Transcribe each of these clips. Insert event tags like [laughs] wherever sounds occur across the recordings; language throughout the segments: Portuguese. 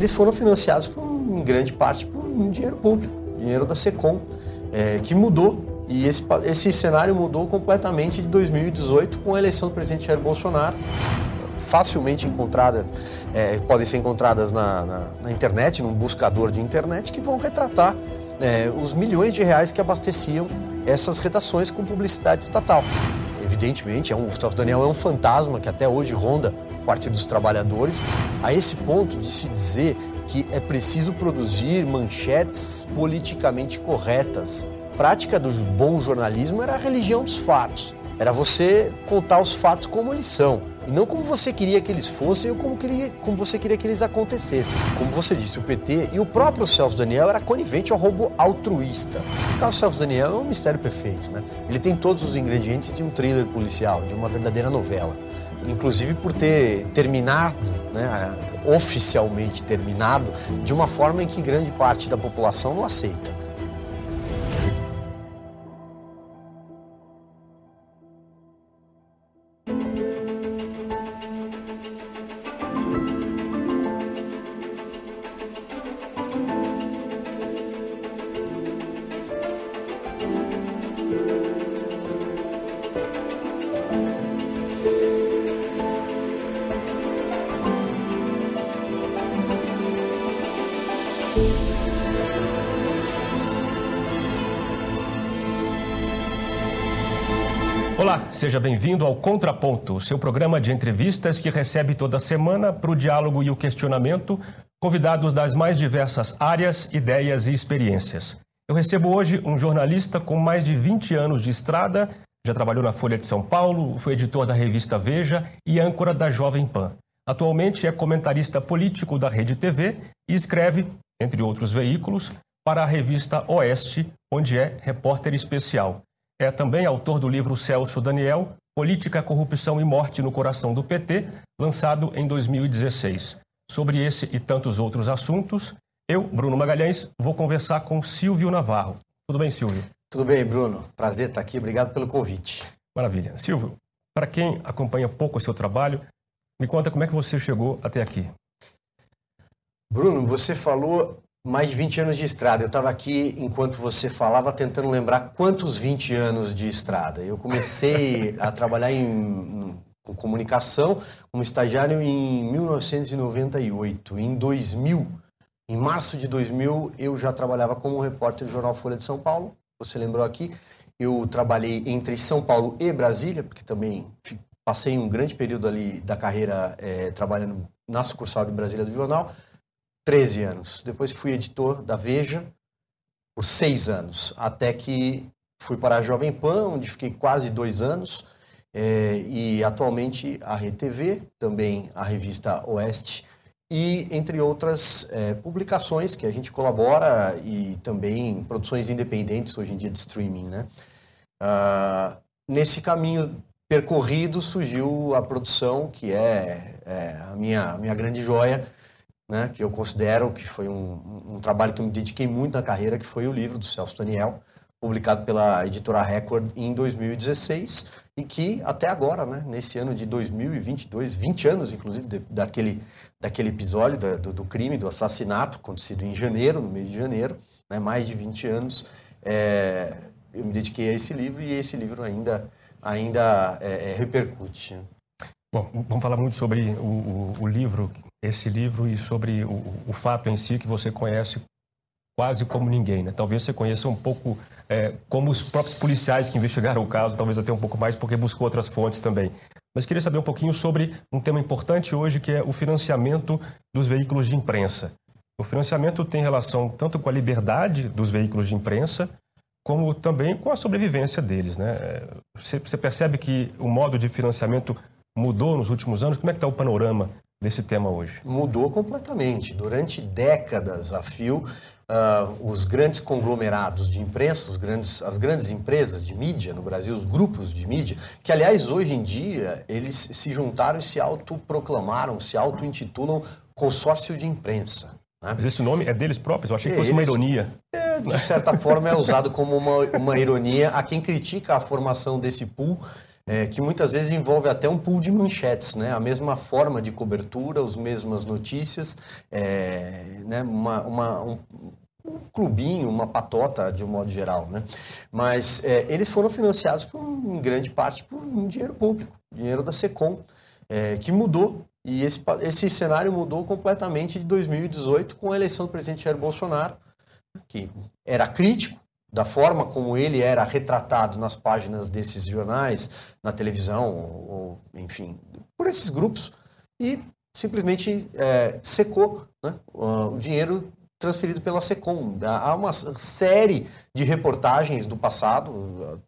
eles foram financiados por, em grande parte por um dinheiro público, dinheiro da Secom, é, que mudou e esse, esse cenário mudou completamente de 2018 com a eleição do presidente Jair Bolsonaro facilmente encontradas, é, podem ser encontradas na, na, na, internet, num buscador de internet, que vão retratar é, os milhões de reais que abasteciam essas redações com publicidade estatal. Evidentemente, é um, o Gustavo Daniel é um fantasma que até hoje ronda Partido dos Trabalhadores, a esse ponto de se dizer que é preciso produzir manchetes politicamente corretas. A prática do bom jornalismo era a religião dos fatos. Era você contar os fatos como eles são. E não como você queria que eles fossem ou como, queria, como você queria que eles acontecessem. Como você disse, o PT e o próprio Celso Daniel era conivente ao roubo altruísta. O Celso Daniel é um mistério perfeito, né? Ele tem todos os ingredientes de um thriller policial, de uma verdadeira novela. Inclusive por ter terminado, né, oficialmente terminado, de uma forma em que grande parte da população não aceita. Seja bem-vindo ao Contraponto, seu programa de entrevistas que recebe toda semana para o diálogo e o questionamento convidados das mais diversas áreas, ideias e experiências. Eu recebo hoje um jornalista com mais de 20 anos de estrada, já trabalhou na Folha de São Paulo, foi editor da revista Veja e âncora da Jovem Pan. Atualmente é comentarista político da Rede TV e escreve, entre outros veículos, para a revista Oeste, onde é repórter especial. É também autor do livro Celso Daniel, Política, Corrupção e Morte no Coração do PT, lançado em 2016. Sobre esse e tantos outros assuntos, eu, Bruno Magalhães, vou conversar com Silvio Navarro. Tudo bem, Silvio? Tudo bem, Bruno. Prazer estar aqui. Obrigado pelo convite. Maravilha. Silvio, para quem acompanha pouco o seu trabalho, me conta como é que você chegou até aqui. Bruno, você falou mais de 20 anos de estrada. Eu estava aqui, enquanto você falava, tentando lembrar quantos 20 anos de estrada. Eu comecei [laughs] a trabalhar em, com comunicação como estagiário em 1998. Em 2000, em março de 2000, eu já trabalhava como repórter do jornal Folha de São Paulo. Você lembrou aqui? Eu trabalhei entre São Paulo e Brasília, porque também passei um grande período ali da carreira é, trabalhando na sucursal de Brasília do jornal. 13 anos. Depois fui editor da Veja por seis anos, até que fui para a Jovem Pan, onde fiquei quase dois anos, é, e atualmente a RTV, também a revista Oeste, e entre outras é, publicações que a gente colabora e também produções independentes hoje em dia de streaming, né? Ah, nesse caminho percorrido surgiu a produção que é, é a minha, minha grande joia, né, que eu considero que foi um, um, trabalho que eu me dediquei muito na carreira, que foi o livro do Celso Daniel, publicado pela editora Record em 2016 e que até agora, né, nesse ano de 2022, 20 anos inclusive de, daquele, daquele episódio da, do, do, crime, do assassinato acontecido em janeiro, no mês de janeiro, né, mais de 20 anos, é, eu me dediquei a esse livro e esse livro ainda, ainda é, é, repercute. Bom, vamos falar muito sobre o, o, o livro, esse livro e sobre o, o, fato em si que você conhece quase como ninguém, né? Talvez você conheça um pouco é, como os próprios policiais que investigaram o caso, talvez até um pouco mais porque buscou outras fontes também. Mas queria saber um pouquinho sobre um tema importante hoje que é o financiamento dos veículos de imprensa. O financiamento tem relação tanto com a liberdade dos veículos de imprensa, como também com a sobrevivência deles. Né? É, você percebe que o modo de financiamento mudou nos últimos anos? Como é que está o panorama desse tema hoje? Mudou completamente. Durante décadas a fio, uh, os grandes conglomerados de imprensa, os grandes, as grandes empresas de mídia no Brasil, os grupos de mídia, que aliás hoje em dia eles se juntaram e se autoproclamaram, se auto-intitulam consórcio de imprensa. Né? Mas esse nome é deles próprios? Eu achei que fosse uma ironia. É, de certa forma é usado como uma, uma ironia a quem critica a formação desse pool é, que muitas vezes envolve até um pool de manchetes, né? A mesma forma de cobertura, as mesmas notícias, é, né? uma, uma um, um clubinho, uma patota de um modo geral, né? Mas é, eles foram financiados por, em grande parte por um dinheiro público, dinheiro da Secom, é, que mudou e esse, esse cenário mudou completamente de 2018 com a eleição do presidente Jair Bolsonaro, que era crítico da forma como ele era retratado nas páginas desses jornais, na televisão, ou, enfim, por esses grupos, e simplesmente é, secou né, o dinheiro transferido pela SECOM. Há uma série de reportagens do passado,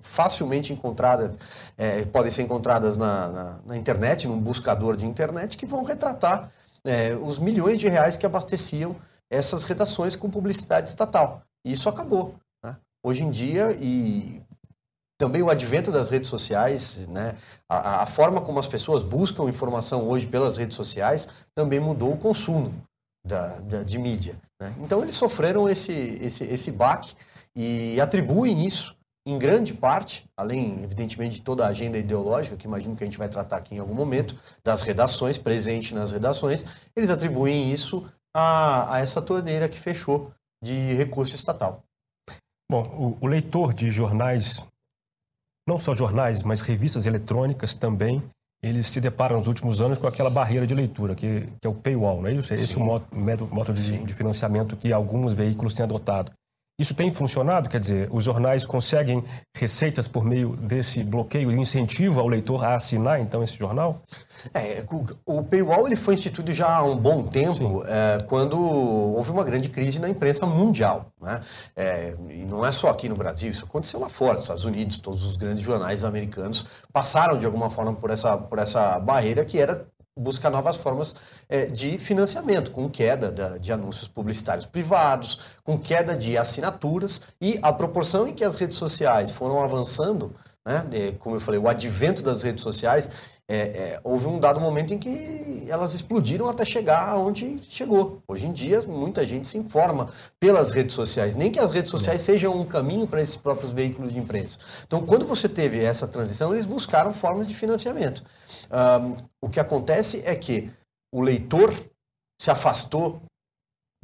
facilmente encontradas, é, podem ser encontradas na, na, na, internet, num buscador de internet, que vão retratar é, os milhões de reais que abasteciam essas redações com publicidade estatal. E isso acabou. Hoje em dia, e também o advento das redes sociais, né? a, a forma como as pessoas buscam informação hoje pelas redes sociais também mudou o consumo da, da, de mídia. Né? Então eles sofreram esse, esse, esse baque e atribuem isso, em grande parte, além, evidentemente, de toda a agenda ideológica, que imagino que a gente vai tratar aqui em algum momento, das redações, presente nas redações, eles atribuem isso a, a essa torneira que fechou de recurso estatal. Bom, o, o leitor de jornais, não só jornais, mas revistas eletrônicas também, eles se deparam nos últimos anos com aquela barreira de leitura, que, que é o paywall, não é isso? É esse o método de, de, financiamento que alguns veículos têm adotado. Isso tem funcionado? Quer dizer, os jornais conseguem receitas por meio desse bloqueio e incentivo ao leitor a assinar, então, esse jornal? É, o, paywall ele foi instituído já há um bom tempo, é, quando houve uma grande crise na imprensa mundial. Né? É, e não é só aqui no Brasil, isso aconteceu lá fora, nos Estados Unidos, todos os grandes jornais americanos passaram de alguma forma por essa, por essa barreira que era buscar novas formas é, de financiamento, com queda da, de anúncios publicitários privados, com queda de assinaturas e a proporção em que as redes sociais foram avançando, né, é, como eu falei, o advento das redes sociais, é, é, houve um dado momento em que elas explodiram até chegar aonde chegou. Hoje em dia, muita gente se informa pelas redes sociais, nem que as redes sociais sejam um caminho para esses próprios veículos de imprensa. Então, quando você teve essa transição, eles buscaram formas de financiamento. Um, o que acontece é que o leitor se afastou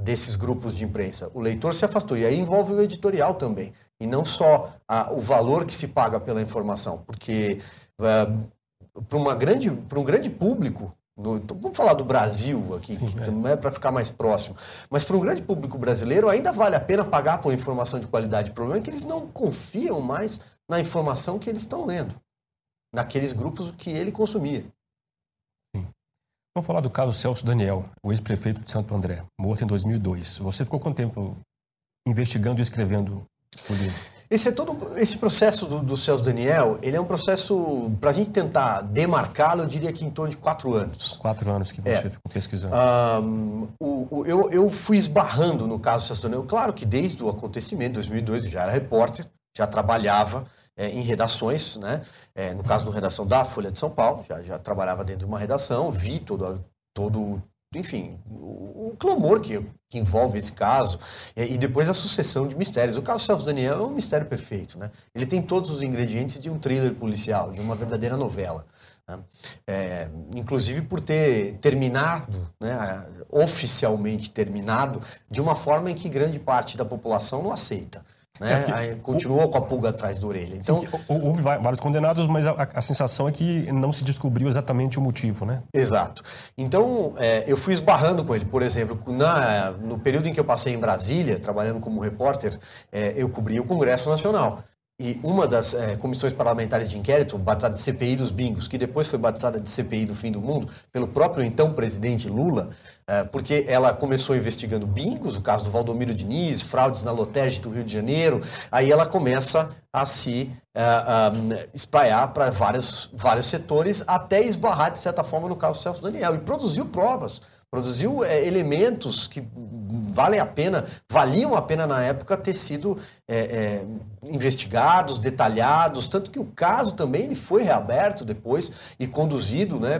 desses grupos de imprensa. O leitor se afastou. E aí envolve o editorial também. E não só a, o valor que se paga pela informação. Porque uh, para um grande público, no, então, vamos falar do Brasil aqui, Sim, que é. é para ficar mais próximo, mas para um grande público brasileiro ainda vale a pena pagar por informação de qualidade. O problema é que eles não confiam mais na informação que eles estão lendo naqueles grupos que ele consumia. Sim. Vamos falar do caso Celso Daniel, o ex-prefeito de Santo André, morto em 2002. Você ficou quanto tempo investigando e escrevendo? Esse, é todo, esse processo do, do Celso Daniel, ele é um processo, para a gente tentar demarcá-lo, eu diria que em torno de quatro anos. Quatro anos que você é. ficou pesquisando. Um, o, o, eu, eu fui esbarrando no caso do Celso Daniel. Claro que desde o acontecimento, 2002, eu já era repórter, já trabalhava, é, em redações, né? É, no caso da redação da Folha de São Paulo, já, já trabalhava dentro de uma redação, vi todo, todo enfim, o, o clamor que, que envolve esse caso, é, e depois a sucessão de mistérios. O caso Celso Daniel é um mistério perfeito, né? Ele tem todos os ingredientes de um thriller policial, de uma verdadeira novela. Né? É, inclusive por ter terminado, né, oficialmente terminado, de uma forma em que grande parte da população não aceita. Né? É Aí, continuou o, com a pulga atrás da orelha. Então, sim, houve vários condenados, mas a, a, sensação é que não se descobriu exatamente o motivo, né? Exato. Então, é, eu fui esbarrando com ele. Por exemplo, na, no período em que eu passei em Brasília, trabalhando como repórter, é, eu cobri o Congresso Nacional. E uma das é, comissões parlamentares de inquérito, batizada de CPI dos bingos, que depois foi batizada de CPI do fim do mundo, pelo próprio então presidente Lula, porque ela começou investigando bingos, o caso do Valdomiro Diniz, fraudes na Lotérgia do Rio de Janeiro, aí ela começa a se uh, um, espraiar para vários, vários setores, até esbarrar, de certa forma, no caso Celso Daniel, e produziu provas, produziu é, elementos que valem a pena, valiam a pena na época ter sido é, é, investigados, detalhados, tanto que o caso também ele foi reaberto depois e conduzido, né,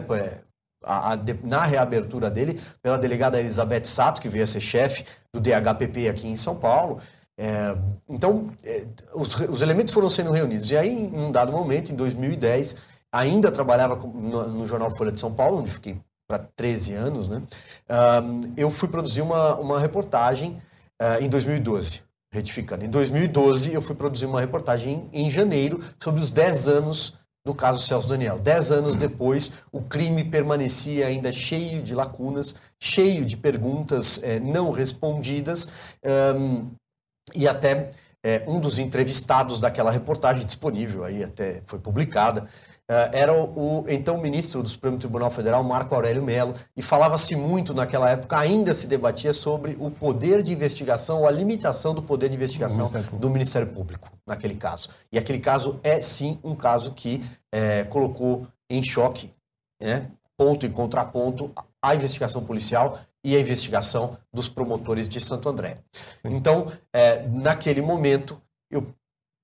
a, a, na reabertura dele pela delegada Elizabeth Sato, que veio a ser chefe do DHPP aqui em São Paulo. É, então, é, os, os, elementos foram sendo reunidos. E aí, em um dado momento, em 2010, ainda trabalhava no, no jornal Folha de São Paulo, onde fiquei para 13 anos, né? Um, eu fui produzir uma, uma reportagem uh, em 2012, retificando. Em 2012, eu fui produzir uma reportagem em, em janeiro sobre os 10 anos do caso Celso Daniel. Dez anos depois, o crime permanecia ainda cheio de lacunas, cheio de perguntas eh, não respondidas, um, e até eh, um dos entrevistados daquela reportagem disponível, aí até foi publicada, era o, o, então ministro do Supremo Tribunal Federal, Marco Aurélio Mello, e falava-se muito naquela época, ainda se debatia sobre o poder de investigação, ou a limitação do poder de investigação Ministério do Ministério Público, naquele caso. E aquele caso é sim um caso que é, colocou em choque, né, ponto e contraponto, a investigação policial e a investigação dos promotores de Santo André. Então, é, naquele momento, eu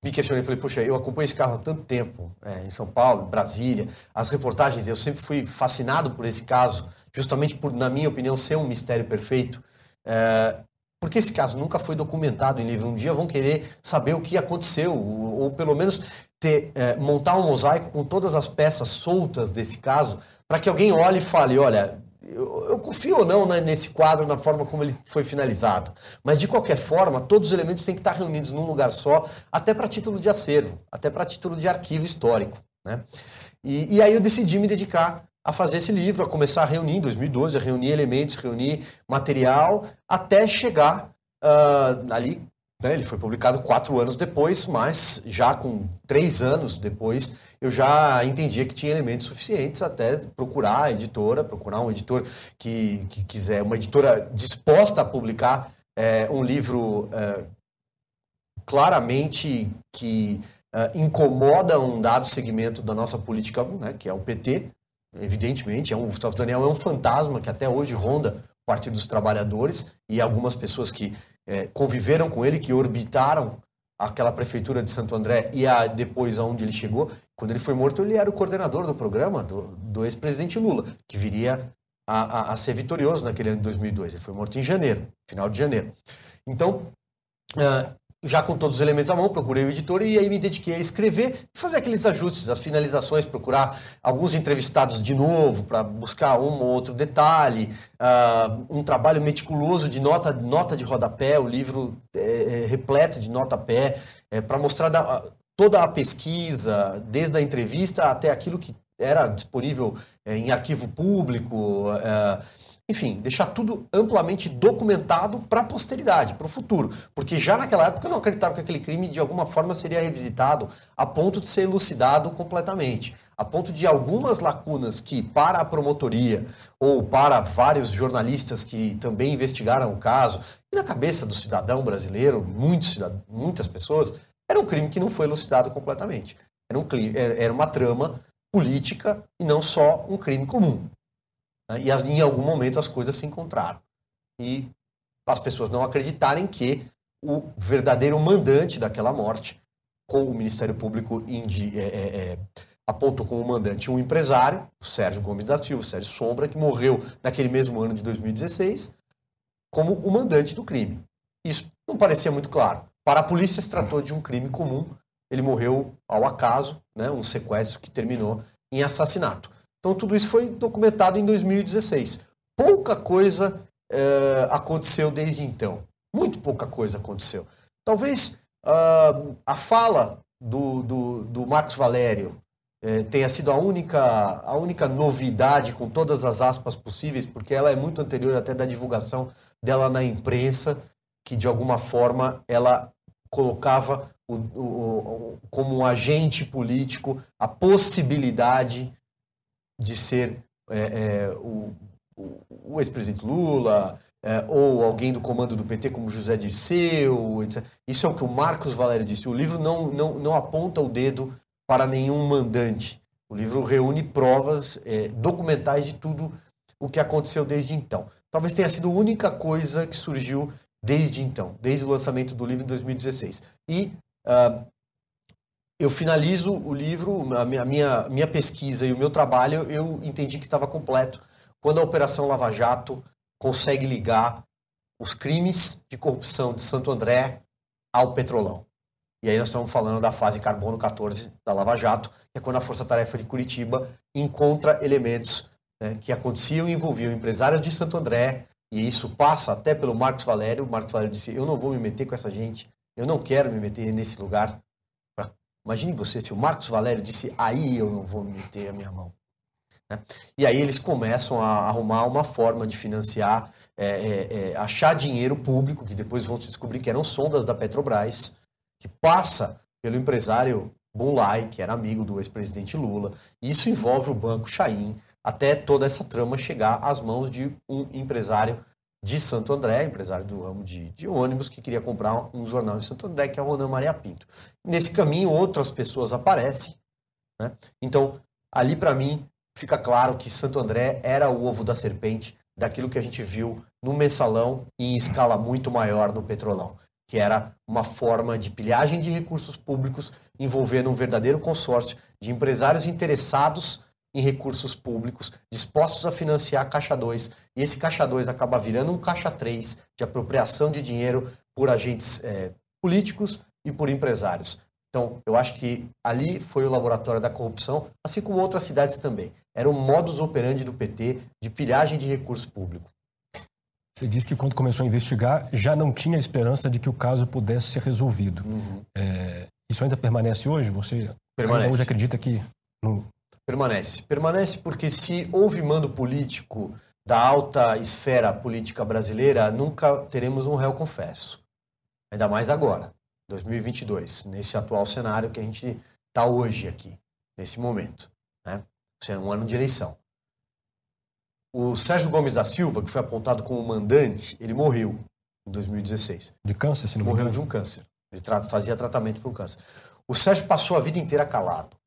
me questionei, falei, puxa, eu acompanho esse carro há tanto tempo, é, em São Paulo, Brasília, as reportagens, eu sempre fui fascinado por esse caso, justamente por, na minha opinião, ser um mistério perfeito, é, porque esse caso nunca foi documentado em livro. Um dia vão querer saber o que aconteceu, ou, ou pelo menos ter, é, montar um mosaico com todas as peças soltas desse caso, para que alguém olhe e fale, olha, eu, eu, confio ou não né, nesse quadro, na forma como ele foi finalizado. Mas, de qualquer forma, todos os elementos têm que estar reunidos num lugar só, até para título de acervo, até para título de arquivo histórico. Né? E, e aí eu decidi me dedicar a fazer esse livro, a começar a reunir em 2012, a reunir elementos, reunir material, até chegar uh, ali né, ele foi publicado quatro anos depois, mas já com três anos depois, eu já entendia que tinha elementos suficientes até procurar a editora, procurar um editor que, que quiser, uma editora disposta a publicar é, um livro é, claramente que é, incomoda um dado segmento da nossa política, né, que é o PT, evidentemente. É um, o Gustavo Daniel é um fantasma que até hoje ronda o Partido dos Trabalhadores e algumas pessoas que conviveram com ele, que orbitaram aquela prefeitura de Santo André e a, depois aonde ele chegou. Quando ele foi morto, ele era o coordenador do programa do, do ex-presidente Lula, que viria a, a, a, ser vitorioso naquele ano de 2002. Ele foi morto em janeiro, final de janeiro. Então, uh, já com todos os elementos à mão, procurei o editor e aí me dediquei a escrever e fazer aqueles ajustes, as finalizações, procurar alguns entrevistados de novo para buscar um ou outro detalhe, uh, um trabalho meticuloso de nota, nota de rodapé, o livro é, é repleto de nota-pé, é, para mostrar da, toda a pesquisa, desde a entrevista até aquilo que era disponível é, em arquivo público, é, enfim, deixar tudo amplamente documentado para a posteridade, para o futuro. Porque já naquela época eu não acreditava que aquele crime de alguma forma seria revisitado a ponto de ser elucidado completamente. A ponto de algumas lacunas que, para a promotoria ou para vários jornalistas que também investigaram o caso, e na cabeça do cidadão brasileiro, muitos, muitas pessoas, era um crime que não foi elucidado completamente. Era, um, era uma trama política e não só um crime comum. Né? E em algum momento as coisas se encontraram. E as pessoas não acreditarem que o verdadeiro mandante daquela morte, com o Ministério Público indi, é, é, é, apontou como mandante um empresário, o Sérgio Gomes da Silva, o Sérgio Sombra, que morreu naquele mesmo ano de 2016, como o mandante do crime. Isso não parecia muito claro. Para a polícia, se tratou de um crime comum. Ele morreu ao acaso, né, um sequestro que terminou em assassinato. Então, tudo isso foi documentado em 2016. Pouca coisa é, aconteceu desde então. Muito pouca coisa aconteceu. Talvez uh, a fala do, do, do Marcos Valério é, tenha sido a única, a única novidade, com todas as aspas possíveis, porque ela é muito anterior até da divulgação dela na imprensa, que de alguma forma ela colocava o, o, como um agente político a possibilidade de ser é, é, o, o ex-presidente Lula, é, ou alguém do comando do PT como José Dirceu, etc. Isso é o que o Marcos Valério disse. O livro não, não, não aponta o dedo para nenhum mandante. O livro reúne provas é, documentais de tudo o que aconteceu desde então. Talvez tenha sido a única coisa que surgiu desde então, desde o lançamento do livro em 2016. E uh, eu finalizo o livro, a minha, minha, pesquisa e o meu trabalho, eu entendi que estava completo quando a Operação Lava Jato consegue ligar os crimes de corrupção de Santo André ao Petrolão. E aí nós estamos falando da fase carbono 14 da Lava Jato, que é quando a Força Tarefa de Curitiba encontra elementos né, que aconteciam e envolviam empresários de Santo André, e isso passa até pelo Marcos Valério. O Marcos Valério disse: Eu não vou me meter com essa gente, eu não quero me meter nesse lugar. Imagine você, se o Marcos Valério disse: Aí eu não vou me meter a minha mão. Né? E aí eles começam a arrumar uma forma de financiar, é, é, é, achar dinheiro público, que depois vão se descobrir que eram sondas da Petrobras, que passa pelo empresário Bunlai, que era amigo do ex-presidente Lula. Isso envolve o Banco Chaim, até toda essa trama chegar às mãos de um empresário de Santo André, empresário do ramo de, de ônibus, que queria comprar um jornal de Santo André, que é o Ronan Maria Pinto. Nesse caminho, outras pessoas aparecem. Né? Então, ali para mim, fica claro que Santo André era o ovo da serpente daquilo que a gente viu no mensalão em escala muito maior no petrolão, que era uma forma de pilhagem de recursos públicos envolvendo um verdadeiro consórcio de empresários interessados em recursos públicos, dispostos a financiar Caixa 2, e esse Caixa 2 acaba virando um Caixa 3 de apropriação de dinheiro por agentes é, políticos e por empresários. Então, eu acho que ali foi o laboratório da corrupção, assim como outras cidades também. Era o modus operandi do PT de pilhagem de recurso público. Você disse que quando começou a investigar já não tinha esperança de que o caso pudesse ser resolvido. Uhum. É, isso ainda permanece hoje? Você permanece. hoje acredita que no, Permanece. Permanece porque se houve mando político da alta esfera política brasileira, nunca teremos um réu confesso. Ainda mais agora, 2022, nesse atual cenário que a gente está hoje aqui, nesse momento. Né? É um ano de eleição. O Sérgio Gomes da Silva, que foi apontado como mandante, ele morreu em 2016. De câncer, se não Morreu de um câncer. Ele fazia tratamento para um câncer. O Sérgio passou a vida inteira calado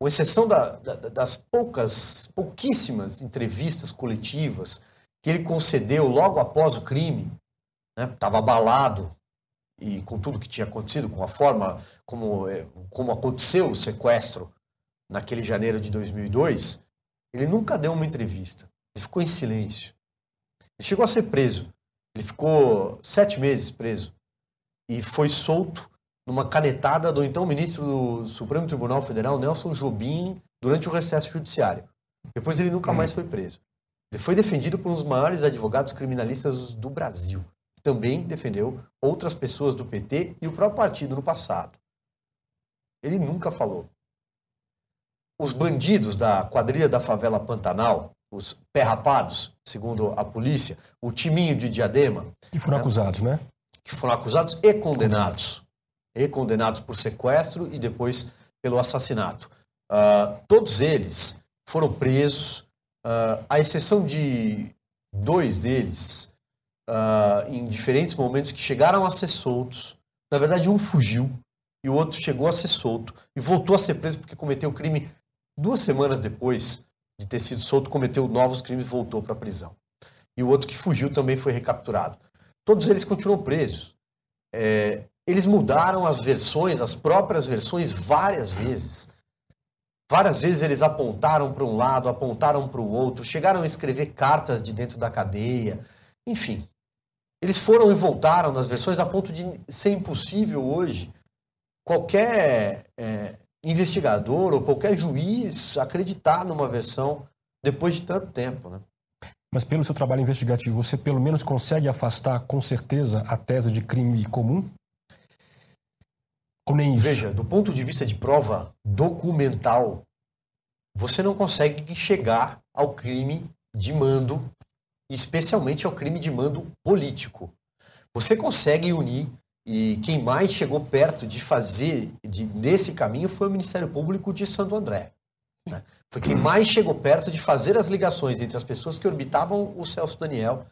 com exceção da, da, das poucas, pouquíssimas entrevistas coletivas que ele concedeu logo após o crime, estava né, abalado e com tudo que tinha acontecido, com a forma como, é, como aconteceu o sequestro naquele janeiro de 2002, ele nunca deu uma entrevista. Ele ficou em silêncio. Ele chegou a ser preso. Ele ficou sete meses preso e foi solto numa canetada do então ministro do Supremo Tribunal Federal, Nelson Jobim, durante o recesso judiciário. Depois ele nunca mais foi preso. Ele foi defendido por um dos maiores advogados criminalistas do Brasil, que também defendeu outras pessoas do PT e o próprio partido no passado. Ele nunca falou. Os bandidos da quadrilha da favela Pantanal, os perrapados, segundo a polícia, o timinho de Diadema. Que foram né? acusados, né? Que foram acusados e condenados e condenados por sequestro e depois pelo assassinato. Uh, todos eles foram presos, uh, à exceção de dois deles, uh, em diferentes momentos que chegaram a ser soltos. Na verdade, um fugiu e o outro chegou a ser solto e voltou a ser preso porque cometeu crime duas semanas depois de ter sido solto, cometeu novos crimes e voltou para a prisão. E o outro que fugiu também foi recapturado. Todos eles continuam presos. É, eles mudaram as versões, as próprias versões, várias vezes. Várias vezes eles apontaram para um lado, apontaram para o outro, chegaram a escrever cartas de dentro da cadeia. Enfim, eles foram e voltaram nas versões a ponto de ser impossível hoje qualquer é, investigador ou qualquer juiz acreditar numa versão depois de tanto tempo. Né? Mas pelo seu trabalho investigativo, você pelo menos consegue afastar com certeza a tese de crime comum? Isso? Veja, do ponto de vista de prova documental, você não consegue chegar ao crime de mando, especialmente ao crime de mando político. Você consegue unir, e quem mais chegou perto de fazer de, nesse caminho foi o Ministério Público de Santo André. Né? Foi quem mais chegou perto de fazer as ligações entre as pessoas que orbitavam o Celso Daniel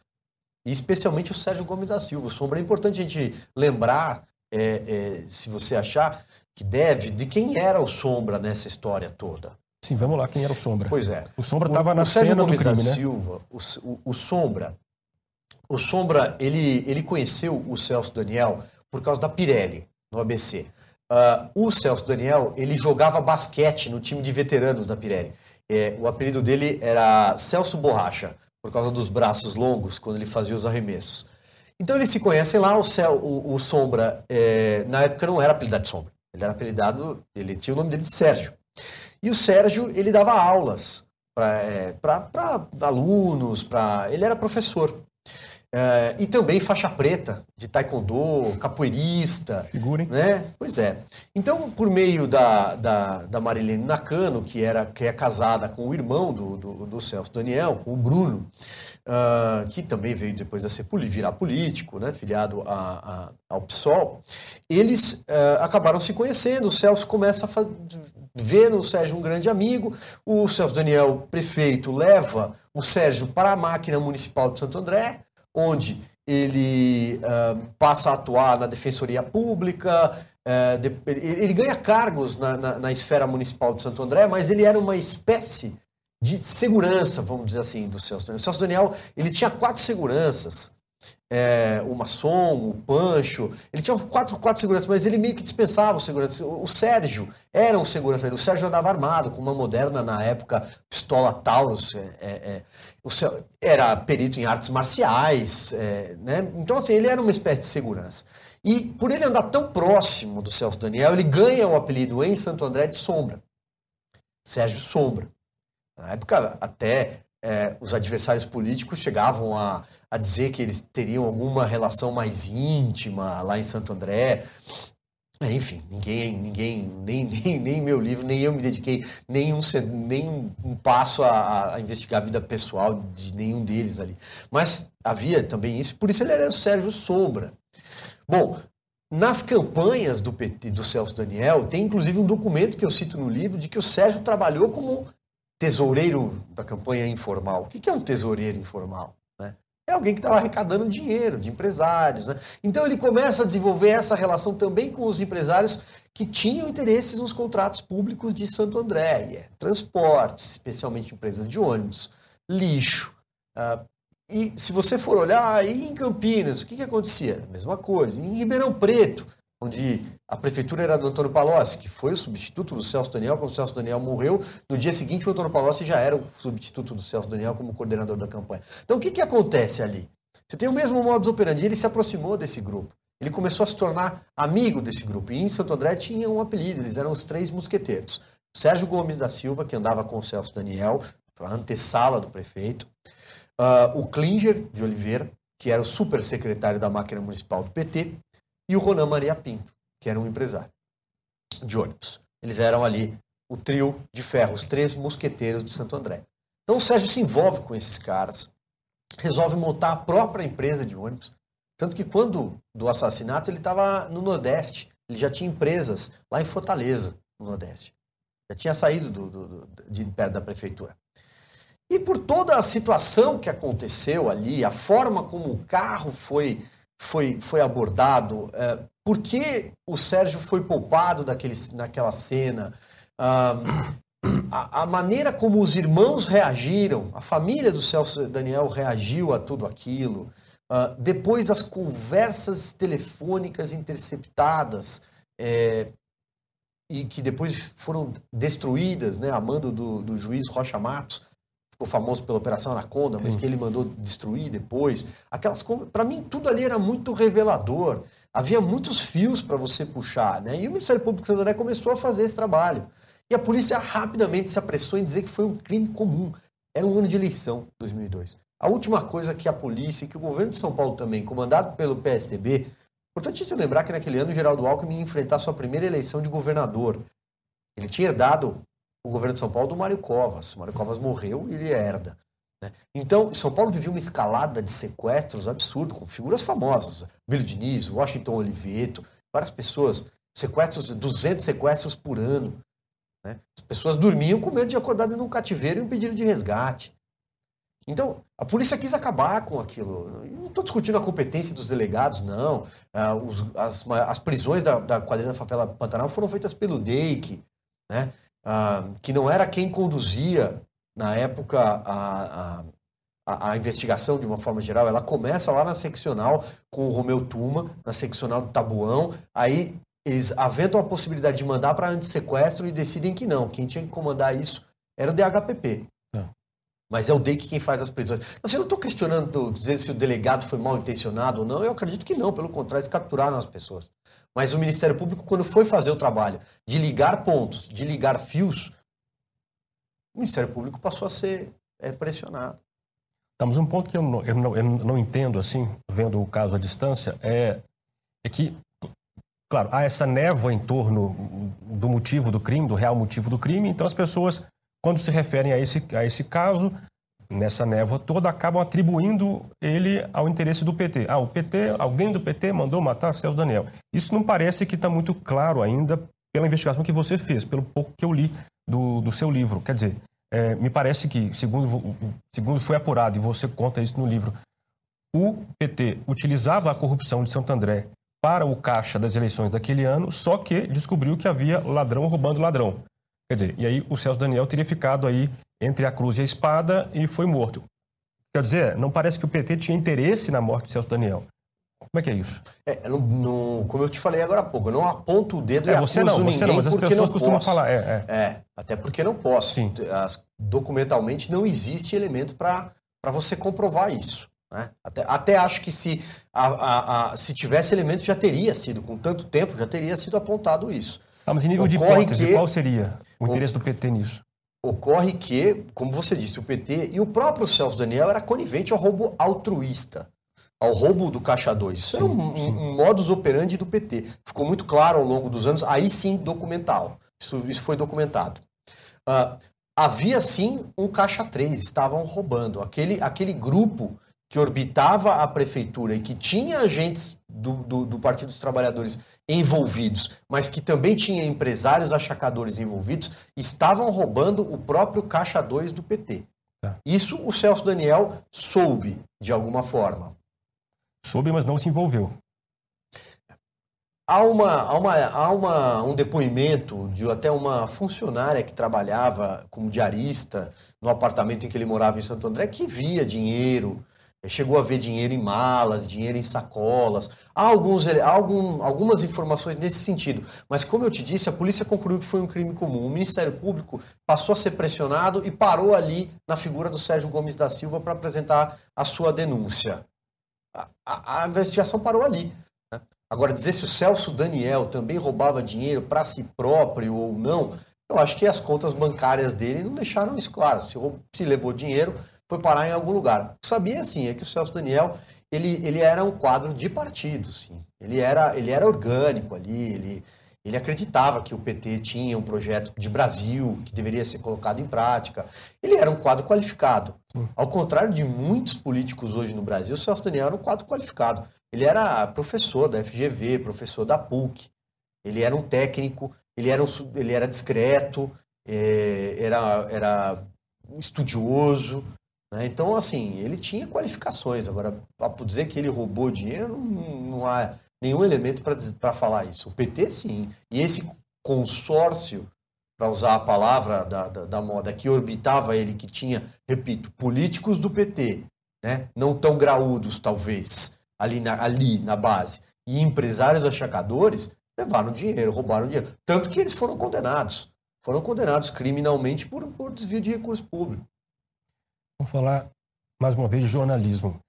e especialmente o Sérgio Gomes da Silva. Sombra é importante a gente lembrar é, é, se você achar que deve, de quem era o Sombra nessa história toda. Sim, vamos lá, quem era o Sombra? Pois é. O Sombra estava na o cena Gomes do crime, da né? Silva, o, o, o, Sombra, o Sombra, ele, ele conheceu o Celso Daniel por causa da Pirelli, no ABC. Uh, o Celso Daniel, ele jogava basquete no time de veteranos da Pirelli. É, o apelido dele era Celso Borracha, por causa dos braços longos, quando ele fazia os arremessos. Então eles se conhecem lá, o, céu, o, o Sombra, é, na época não era apelidado de Sombra, ele era apelidado, ele tinha o nome dele de Sérgio. E o Sérgio, ele dava aulas para é, alunos, pra, ele era professor. É, e também faixa preta de taekwondo, capoeirista. Figura, hein? Né? Pois é. Então, por meio da, da, da Marilene Nakano, que, era, que é casada com o irmão do, do, do Celso Daniel, com o Bruno, uh, que também veio depois a ser, virar político, né? filiado a, a, ao PSOL, eles uh, acabaram se conhecendo. O Celso começa a ver no Sérgio um grande amigo. O Celso Daniel, prefeito, leva o Sérgio para a máquina municipal de Santo André, onde ele uh, passa a atuar na defensoria pública, ele, ganha cargos na, na, na, esfera municipal de Santo André, mas ele era uma espécie de segurança, vamos dizer assim, do Celso Daniel. O Celso Daniel ele tinha quatro seguranças, é, o Maçom, o Pancho, ele tinha quatro, quatro seguranças, mas ele meio que dispensava o segurança. O, Sérgio era um segurança, o Sérgio andava armado, com uma moderna, na época, pistola Taurus, é, é, é o era perito em artes marciais, é, né? então assim, ele era uma espécie de segurança. E por ele andar tão próximo do Celso Daniel, ele ganha o apelido em Santo André de Sombra, Sérgio Sombra. Na época, até é, os adversários políticos chegavam a, a dizer que eles teriam alguma relação mais íntima lá em Santo André. É, enfim, ninguém, ninguém, nem, [laughs] nem, nem meu livro, nem eu me dediquei nem um, nem um passo a, a, investigar a vida pessoal de nenhum deles ali. Mas havia também isso, por isso ele era o Sérgio Sombra. Bom, nas campanhas do PT do Celso Daniel, tem inclusive um documento que eu cito no livro de que o Sérgio trabalhou como tesoureiro da campanha informal. O que é um tesoureiro informal? Né? É alguém que estava arrecadando dinheiro de empresários. Né? Então ele começa a desenvolver essa relação também com os empresários que tinham interesses nos contratos públicos de Santo André, é, transportes, especialmente empresas de ônibus, lixo. Uh, e se você for olhar aí em Campinas, o que, que acontecia? Mesma coisa. Em Ribeirão Preto, onde a prefeitura era do Antônio Palocci, que foi o substituto do Celso Daniel, quando o Celso Daniel morreu. No dia seguinte, o Antônio Palocci já era o substituto do Celso Daniel como coordenador da campanha. Então, o que, que acontece ali? Você tem o mesmo modus operandi, ele se aproximou desse grupo. Ele começou a se tornar amigo desse grupo. E em Santo André tinha um apelido, eles eram os três mosqueteiros. Sérgio Gomes da Silva, que andava com o Celso Daniel, a antessala do prefeito. Uh, o Klinger de Oliveira, que era o super secretário da máquina municipal do PT e o Ronan Maria Pinto, que era um empresário de ônibus. Eles eram ali o trio de ferro, os três mosqueteiros de Santo André. Então o Sérgio se envolve com esses caras, resolve montar a própria empresa de ônibus. Tanto que quando do assassinato ele estava no Nordeste, ele já tinha empresas lá em Fortaleza, no Nordeste. Já tinha saído do, do, do, de perto da prefeitura. E por toda a situação que aconteceu ali, a forma como o carro foi foi, foi abordado, é, por que o Sérgio foi poupado daquele, naquela cena, ah, a, a, maneira como os irmãos reagiram, a família do Celso Daniel reagiu a tudo aquilo, ah, depois as conversas telefônicas interceptadas, é, e que depois foram destruídas, né, a mando do, do juiz Rocha Matos, ficou famoso pela Operação Anaconda, Sim. mas que ele mandou destruir depois. Aquelas para mim tudo ali era muito revelador. Havia muitos fios para você puxar, né? E o Ministério Público de Santo André começou a fazer esse trabalho. E a polícia rapidamente se apressou em dizer que foi um crime comum. Era um ano de eleição, 2002. A última coisa que a polícia e que o governo de São Paulo também, comandado pelo PSDB, importante lembrar que naquele ano o Geraldo Alckmin ia enfrentar sua primeira eleição de governador. Ele tinha herdado o governo de São Paulo do Mário Covas. O Mário Covas morreu e ele herda. Né? Então, São Paulo vivia uma escalada de sequestros absurdo, com figuras famosas. Bílio Diniz, Washington Oliveto, várias pessoas. Sequestros, 200 sequestros por ano. Né? As pessoas dormiam com medo de acordar dentro de um cativeiro e um pedido de resgate. Então, a polícia quis acabar com aquilo. Eu não estou discutindo a competência dos delegados, não. Ah, os, as, as, prisões da, da quadrilha da favela Pantanal foram feitas pelo DEIC. Né? ah, que não era quem conduzia, na época, a, a, a, investigação de uma forma geral, ela começa lá na seccional com o Romeu Tuma, na seccional do Tabuão, aí eles aventam a possibilidade de mandar para antissequestro e decidem que não, quem tinha que comandar isso era o DHPP. É. Mas é o DEIC quem faz as prisões. Você não estou questionando, dizendo se o delegado foi mal intencionado ou não. Eu acredito que não, pelo contrário, eles capturaram as pessoas. Mas o Ministério Público, quando foi fazer o trabalho de ligar pontos, de ligar fios, o Ministério Público passou a ser é, pressionado. Estamos um ponto que eu não, eu, não, eu não entendo, assim, vendo o caso à distância, é, é que, claro, há essa névoa em torno do motivo do crime, do real motivo do crime, então as pessoas quando se referem a esse, a esse caso, nessa névoa toda, acabam atribuindo ele ao interesse do PT. Ah, o PT, alguém do PT mandou matar Celso Daniel. Isso não parece que está muito claro ainda pela investigação que você fez, pelo pouco que eu li do, do seu livro. Quer dizer, é, me parece que, segundo, segundo foi apurado, e você conta isso no livro, o PT utilizava a corrupção de Santo André para o caixa das eleições daquele ano, só que descobriu que havia ladrão roubando ladrão. Quer dizer, e aí o Celso Daniel teria ficado aí entre a cruz e a espada e foi morto. Quer dizer, não parece que o PT tinha interesse na morte de Celso Daniel. Como é que é isso? É, não, não, como eu te falei agora há pouco, eu não aponto o dedo é, e você acuso não, você não, mas as pessoas costumam falar. É, é. é, até porque não posso. Sim. As, documentalmente não existe elemento para você comprovar isso. Né? Até, até acho que se, a, a, a, se tivesse elemento já teria sido, com tanto tempo, já teria sido apontado isso. Tá, mas em nível Ocorre de hipótese, que... qual seria o interesse do PT nisso? Ocorre que, como você disse, o PT e o próprio Celso Daniel era conivente ao roubo altruísta, ao roubo do Caixa 2. Isso sim, era um, um, modus operandi do PT. Ficou muito claro ao longo dos anos, aí sim documental. Isso, isso foi documentado. Uh, havia sim um Caixa 3, estavam roubando. Aquele, aquele grupo que orbitava a prefeitura e que tinha agentes do, do, do, Partido dos Trabalhadores envolvidos, mas que também tinha empresários achacadores envolvidos, estavam roubando o próprio Caixa 2 do PT. Tá. Isso o Celso Daniel soube, de alguma forma. Soube, mas não se envolveu. Há, uma, há, uma, há uma, um depoimento de até uma funcionária que trabalhava como diarista no apartamento em que ele morava em Santo André, que via dinheiro chegou a ver dinheiro em malas, dinheiro em sacolas. Há, alguns, há algum, algumas informações nesse sentido. Mas, como eu te disse, a polícia concluiu que foi um crime comum. O Ministério Público passou a ser pressionado e parou ali na figura do Sérgio Gomes da Silva para apresentar a sua denúncia. A, a, investigação parou ali. Né? Agora, dizer se o Celso Daniel também roubava dinheiro para si próprio ou não, eu acho que as contas bancárias dele não deixaram isso claro. Se, se levou dinheiro, foi parar em algum lugar. O que sabia, sim, é que o Celso Daniel ele, ele era um quadro de partido, sim. Ele era, ele era orgânico ali, ele, ele acreditava que o PT tinha um projeto de Brasil que deveria ser colocado em prática. Ele era um quadro qualificado. Ao contrário de muitos políticos hoje no Brasil, o Celso Daniel era um quadro qualificado. Ele era professor da FGV, professor da PUC. Ele era um técnico, ele era, um, ele era discreto, é, era, era estudioso, né? Então, assim, ele tinha qualificações. Agora, para dizer que ele roubou dinheiro, não, não há nenhum elemento para falar isso. O PT, sim. E esse consórcio, para usar a palavra da, da, da, moda, que orbitava ele, que tinha, repito, políticos do PT, né? não tão graúdos, talvez, ali na, ali na base, e empresários achacadores, levaram dinheiro, roubaram dinheiro. Tanto que eles foram condenados. Foram condenados criminalmente por, por desvio de recurso público. Vamos falar mais uma vez de jornalismo.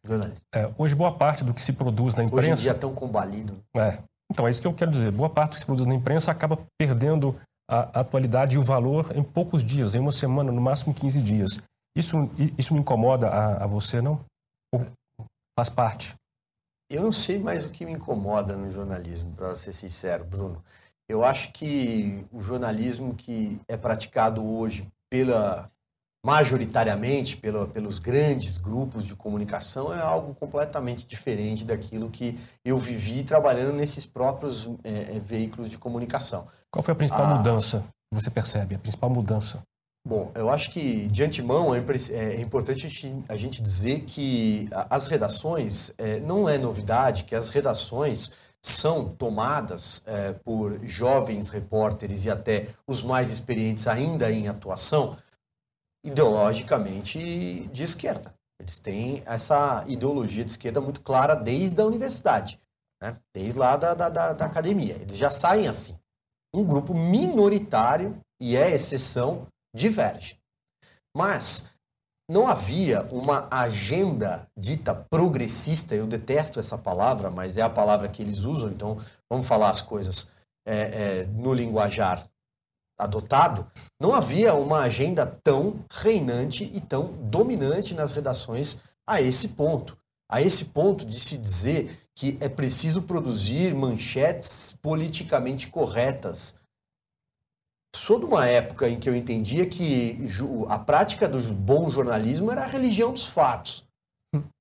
É, hoje, boa parte do que se produz na imprensa. Hoje em dia, tão combalido. É. Então, é isso que eu quero dizer. Boa parte do que se produz na imprensa acaba perdendo a atualidade e o valor em poucos dias, em uma semana, no máximo 15 dias. Isso, isso me incomoda a, a você, não? Ou faz parte? Eu não sei mais o que me incomoda no jornalismo, para ser sincero, Bruno. Eu acho que o jornalismo que é praticado hoje pela majoritariamente pelo, pelos grandes grupos de comunicação é algo completamente diferente daquilo que eu vivi trabalhando nesses próprios é, veículos de comunicação. Qual foi a principal a... mudança que você percebe? A principal mudança? Bom, eu acho que de antemão é, é importante a gente dizer que as redações, é, não é novidade que as redações são tomadas é, por jovens repórteres e até os mais experientes ainda em atuação, ideologicamente de esquerda. Eles têm essa ideologia de esquerda muito clara desde a universidade, né? desde lá da, da, da, academia. Eles já saem assim. Um grupo minoritário, e é exceção, diverge. Mas não havia uma agenda dita progressista, eu detesto essa palavra, mas é a palavra que eles usam, então vamos falar as coisas é, é, no linguajar adotado, não havia uma agenda tão reinante e tão dominante nas redações a esse ponto. A esse ponto de se dizer que é preciso produzir manchetes politicamente corretas, sou de uma época em que eu entendia que a prática do bom jornalismo era a religião dos fatos.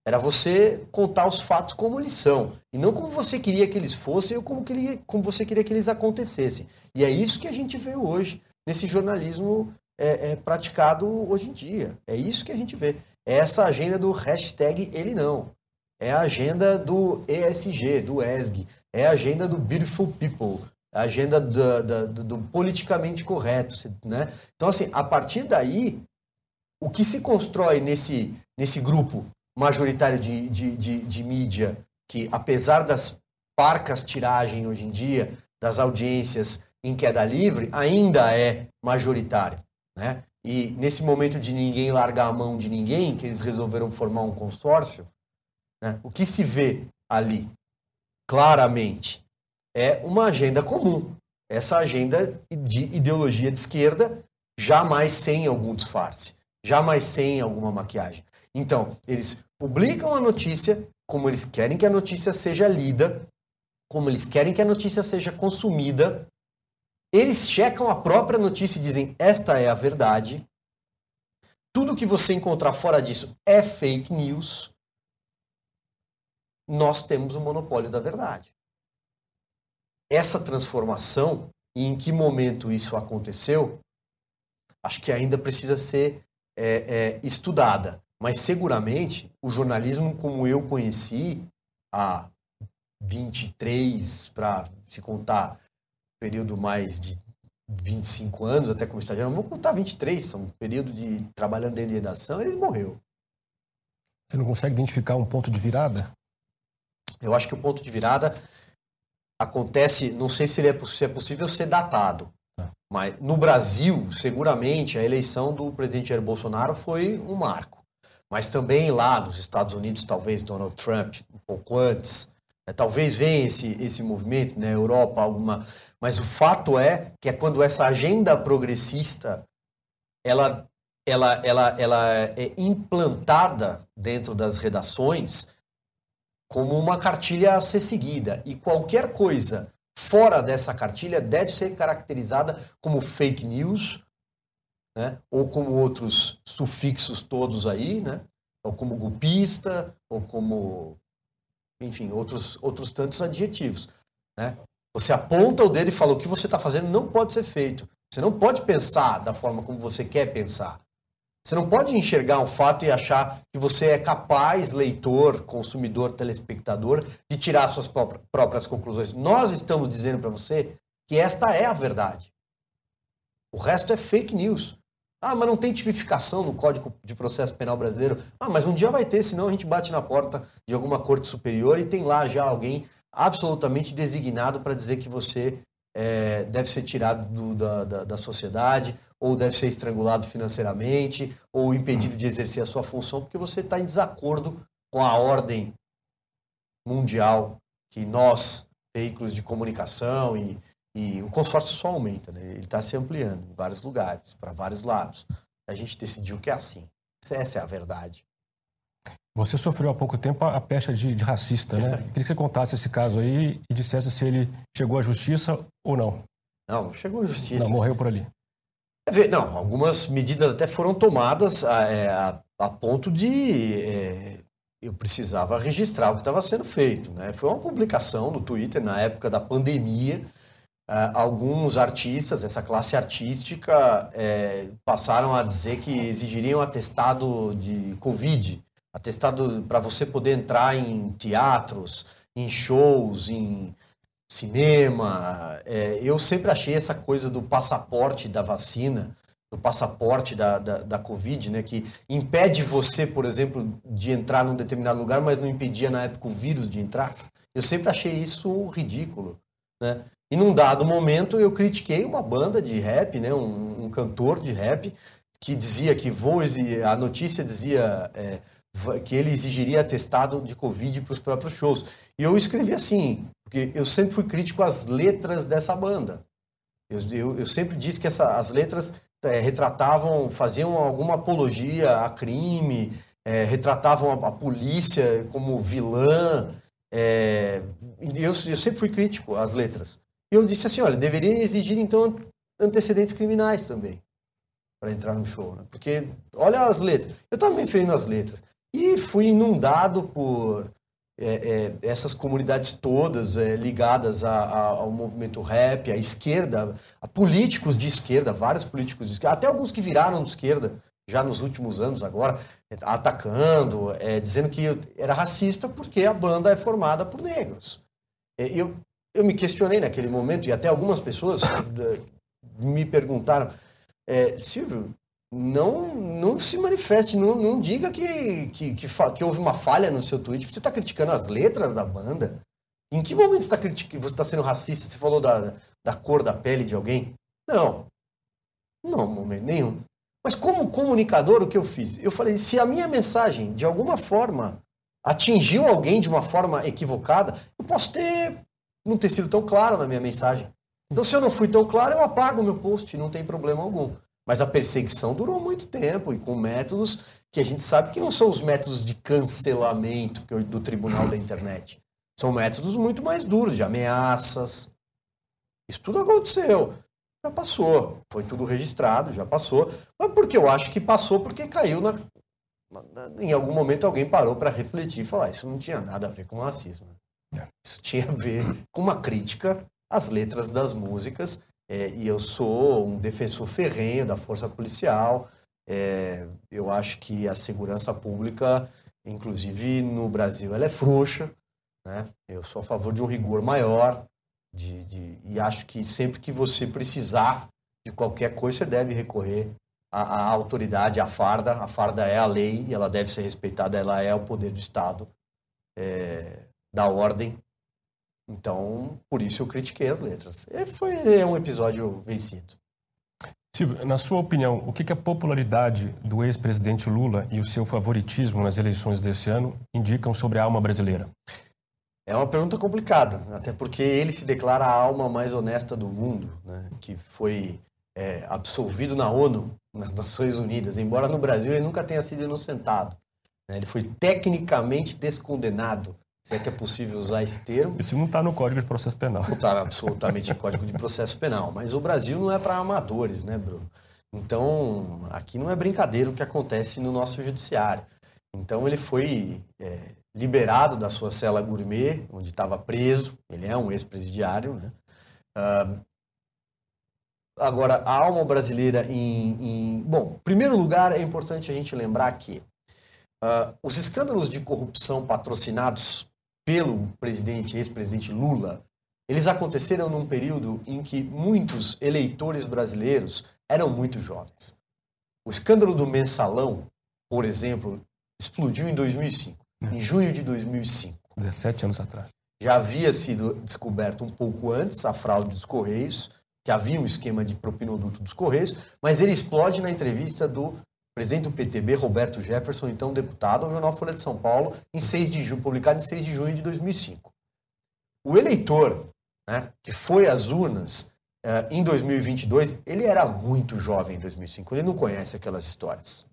Era você contar os fatos como eles são. E não como você queria que eles fossem ou como, que ele, como você queria que eles acontecessem. E é isso que a gente vê hoje nesse jornalismo é, é, praticado hoje em dia. É isso que a gente vê. É essa agenda do hashtag ele não. É a agenda do ESG, do ESG. É a agenda do Beautiful People a agenda do, do, do, politicamente correto, né? Então, assim, a partir daí, o que se constrói nesse, nesse grupo majoritário de, de, de, de mídia, que apesar das parcas tiragem hoje em dia, das audiências em queda livre, ainda é majoritário, né? E nesse momento de ninguém largar a mão de ninguém, que eles resolveram formar um consórcio, né? o que se vê ali, claramente, é uma agenda comum. Essa agenda de ideologia de esquerda, jamais sem algum disfarce, jamais sem alguma maquiagem. Então, eles publicam a notícia como eles querem que a notícia seja lida, como eles querem que a notícia seja consumida. Eles checam a própria notícia e dizem: esta é a verdade. Tudo que você encontrar fora disso é fake news. Nós temos o monopólio da verdade essa transformação e em que momento isso aconteceu, acho que ainda precisa ser é, é, estudada. Mas seguramente o jornalismo como eu conheci há 23, para se contar período mais de 25 anos, até como estagiário, não vou contar 23, são um período de trabalhando dentro de redação, ele morreu. Você não consegue identificar um ponto de virada? Eu acho que o ponto de virada acontece, não sei se, é, se é possível ser datado, tá. mas no Brasil, seguramente, a eleição do presidente Jair Bolsonaro foi um marco. Mas também lá nos Estados Unidos, talvez Donald Trump, um pouco antes, né, talvez venha esse, esse movimento, na né, Europa, alguma. Mas o fato é que é quando essa agenda progressista ela, ela, ela, ela é implantada dentro das redações, como uma cartilha a ser seguida. E qualquer coisa fora dessa cartilha deve ser caracterizada como fake news, né? ou como outros sufixos todos aí, né? ou como golpista, ou como, enfim, outros, outros tantos adjetivos. Né? Você aponta o dedo e fala o que você está fazendo não pode ser feito. Você não pode pensar da forma como você quer pensar. Você não pode enxergar um fato e achar que você é capaz, leitor, consumidor, telespectador, de tirar suas próprias conclusões. Nós estamos dizendo para você que esta é a verdade. O resto é fake news. Ah, mas não tem tipificação no Código de Processo Penal Brasileiro. Ah, mas um dia vai ter, senão a gente bate na porta de alguma corte superior e tem lá já alguém absolutamente designado para dizer que você é, deve ser tirado do, da, da, da sociedade ou deve ser estrangulado financeiramente, ou impedido de exercer a sua função, porque você está em desacordo com a ordem mundial que nós, veículos de comunicação e, e o consórcio só aumenta, né? ele está se ampliando em vários lugares, para vários lados. A gente decidiu que é assim. Essa é a verdade. Você sofreu há pouco tempo a pecha de, de racista, né? [laughs] Queria que você contasse esse caso aí e dissesse se ele chegou à justiça ou não. Não, chegou à justiça. Não, morreu por ali. Não, algumas medidas até foram tomadas a, é, a, a ponto de é, eu precisava registrar o que estava sendo feito. Né? Foi uma publicação no Twitter na época da pandemia. Uh, alguns artistas, essa classe artística, é, passaram a dizer que exigiriam atestado de Covid, atestado para você poder entrar em teatros, em shows, em cinema. É, eu sempre achei essa coisa do passaporte da vacina, do passaporte da, da, da, Covid, né, que impede você, por exemplo, de entrar num determinado lugar, mas não impedia na época o vírus de entrar. Eu sempre achei isso ridículo. Né? E num dado momento eu critiquei uma banda de rap, né, um, um cantor de rap, que dizia que vou a notícia dizia é, que ele exigiria atestado de Covid para os próprios shows. E eu escrevi assim, porque eu sempre fui crítico às letras dessa banda. Eu, eu, eu sempre disse que essa, as letras é, retratavam, faziam alguma apologia a crime, é, retratavam a, a, polícia como vilã. É, eu, eu sempre fui crítico às letras. E eu disse assim, olha, deveria exigir então antecedentes criminais também para entrar no show, né? Porque olha as letras. Eu estava me referindo às letras e fui inundado por é, é, essas comunidades todas é, ligadas a, a, ao movimento rap, à esquerda, a políticos de esquerda, vários políticos de esquerda, até alguns que viraram de esquerda já nos últimos anos agora, atacando, é, dizendo que era racista porque a banda é formada por negros. Eu, eu me questionei naquele momento, e até algumas pessoas me perguntaram, é, Silvio, não, não se manifeste, não, não diga que, que, que, que, houve uma falha no seu tweet, você está criticando as letras da banda. Em que momento você está você está sendo racista? Você falou da, da cor da pele de alguém? Não. Não, momento nenhum. Mas como comunicador, o que eu fiz? Eu falei, se a minha mensagem, de alguma forma, atingiu alguém de uma forma equivocada, eu posso ter não ter sido tão claro na minha mensagem. Então, se eu não fui tão claro, eu apago o meu post, não tem problema algum. Mas a perseguição durou muito tempo e com métodos que a gente sabe que não são os métodos de cancelamento do tribunal da internet. São métodos muito mais duros, de ameaças. Isso tudo aconteceu. Já passou. Foi tudo registrado, já passou. Mas porque eu acho que passou porque caiu na. Em algum momento alguém parou para refletir e falar: ah, isso não tinha nada a ver com racismo. É. Isso tinha a ver com uma crítica às letras das músicas é, e eu sou um defensor ferrenho da força policial. É, eu acho que a segurança pública, inclusive no Brasil, ela é frouxa. Né? Eu sou a favor de um rigor maior. De, de, e acho que sempre que você precisar de qualquer coisa, você deve recorrer à, à autoridade, à farda. A farda é a lei e ela deve ser respeitada. Ela é o poder do Estado, é, da ordem então, por isso eu critiquei as letras. E foi é um episódio vencido. Silvio, na sua opinião, o que a popularidade do ex-presidente Lula e o seu favoritismo nas eleições desse ano indicam sobre a alma brasileira? É uma pergunta complicada, até porque ele se declara a alma mais honesta do mundo, né? que foi é, absolvido na ONU, nas [laughs] Nações Unidas, embora no Brasil ele nunca tenha sido inocentado. Né? Ele foi tecnicamente descondenado se é que é possível usar esse termo. Isso não está no Código de Processo Penal. Não está absolutamente no Código de Processo Penal. Mas o Brasil não é para amadores, né, Bruno? Então, aqui não é brincadeira o que acontece no nosso judiciário. Então, ele foi é, liberado da sua cela gourmet, onde estava preso. Ele é um ex-presidiário, né? Uh, agora, a alma brasileira em, em... Bom, em primeiro lugar, é importante a gente lembrar que uh, os escândalos de corrupção patrocinados pelo presidente, ex-presidente Lula, eles aconteceram num período em que muitos eleitores brasileiros eram muito jovens. O escândalo do mensalão, por exemplo, explodiu em 2005, é. em junho de 2005. 17 anos atrás. Já havia sido descoberto um pouco antes a fraude dos Correios, que havia um esquema de propinoduto dos Correios, mas ele explode na entrevista do presidente do PTB, Roberto Jefferson, então deputado, ao jornal Folha de São Paulo, em 6 de junho, publicado em 6 de junho de 2005. O eleitor, né, que foi às urnas uh, em 2022, ele era muito jovem em 2005, ele não conhece aquelas histórias.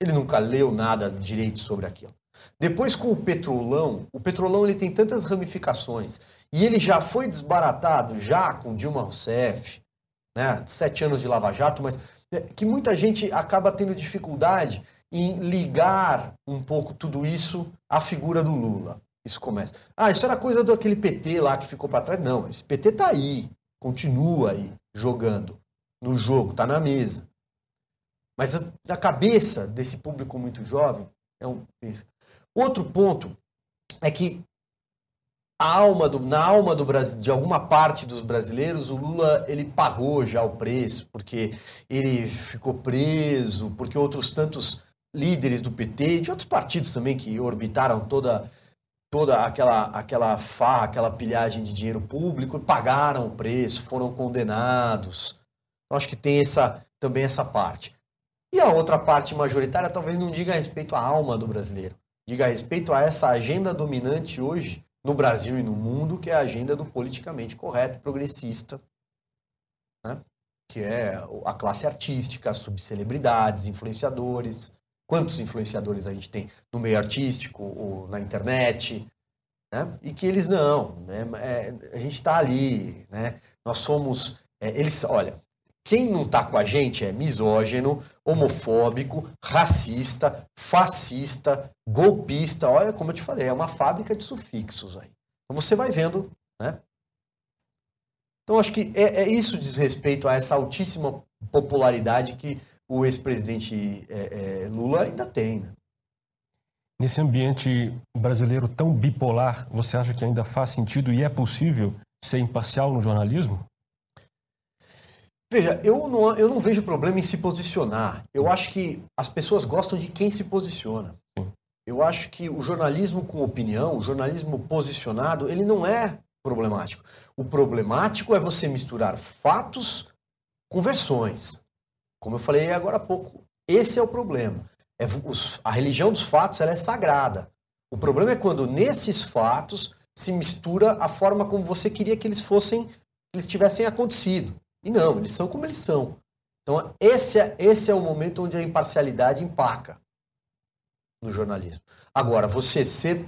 Ele nunca leu nada direito sobre aquilo. Depois, com o petrolão, o petrolão ele tem tantas ramificações e ele já foi desbaratado já com Dilma Rousseff, né, sete anos de Lava Jato, mas que muita gente acaba tendo dificuldade em ligar um pouco tudo isso à figura do Lula. Isso começa. Ah, isso era coisa daquele PT lá que ficou para trás. Não, esse PT tá aí, continua aí jogando no jogo, tá na mesa. Mas a, a cabeça desse público muito jovem é um outro ponto é que alma do, na alma do Brasil, de alguma parte dos brasileiros, o Lula ele pagou já o preço, porque ele ficou preso, porque outros tantos líderes do PT, de outros partidos também que orbitaram toda toda aquela aquela farra, aquela pilhagem de dinheiro público, pagaram o preço, foram condenados. Eu acho que tem essa também essa parte. E a outra parte majoritária talvez não diga a respeito à alma do brasileiro, diga a respeito a essa agenda dominante hoje no Brasil e no mundo, que é a agenda do politicamente correto, progressista, né? que é a classe artística, as subcelebridades, influenciadores. Quantos influenciadores a gente tem no meio artístico ou na internet? Né? E que eles não, né? É, a gente está ali, né? Nós somos, é, eles, olha, quem não está com a gente é misógino, homofóbico, racista, fascista, golpista. Olha, como eu te falei, é uma fábrica de sufixos aí. Então você vai vendo, né? Então acho que é, é isso diz respeito a essa altíssima popularidade que o ex-presidente é, é, Lula ainda tem. Né? Nesse ambiente brasileiro tão bipolar, você acha que ainda faz sentido e é possível ser imparcial no jornalismo? Veja, eu não, eu não vejo problema em se posicionar. Eu acho que as pessoas gostam de quem se posiciona. Eu acho que o jornalismo com opinião, o jornalismo posicionado, ele não é problemático. O problemático é você misturar fatos com versões. Como eu falei agora há pouco, esse é o problema. É, os, a religião dos fatos ela é sagrada. O problema é quando nesses fatos se mistura a forma como você queria que eles fossem, que eles tivessem acontecido. E não, eles são como eles são. Então esse é, esse é o momento onde a imparcialidade empaca no jornalismo. Agora, você ser,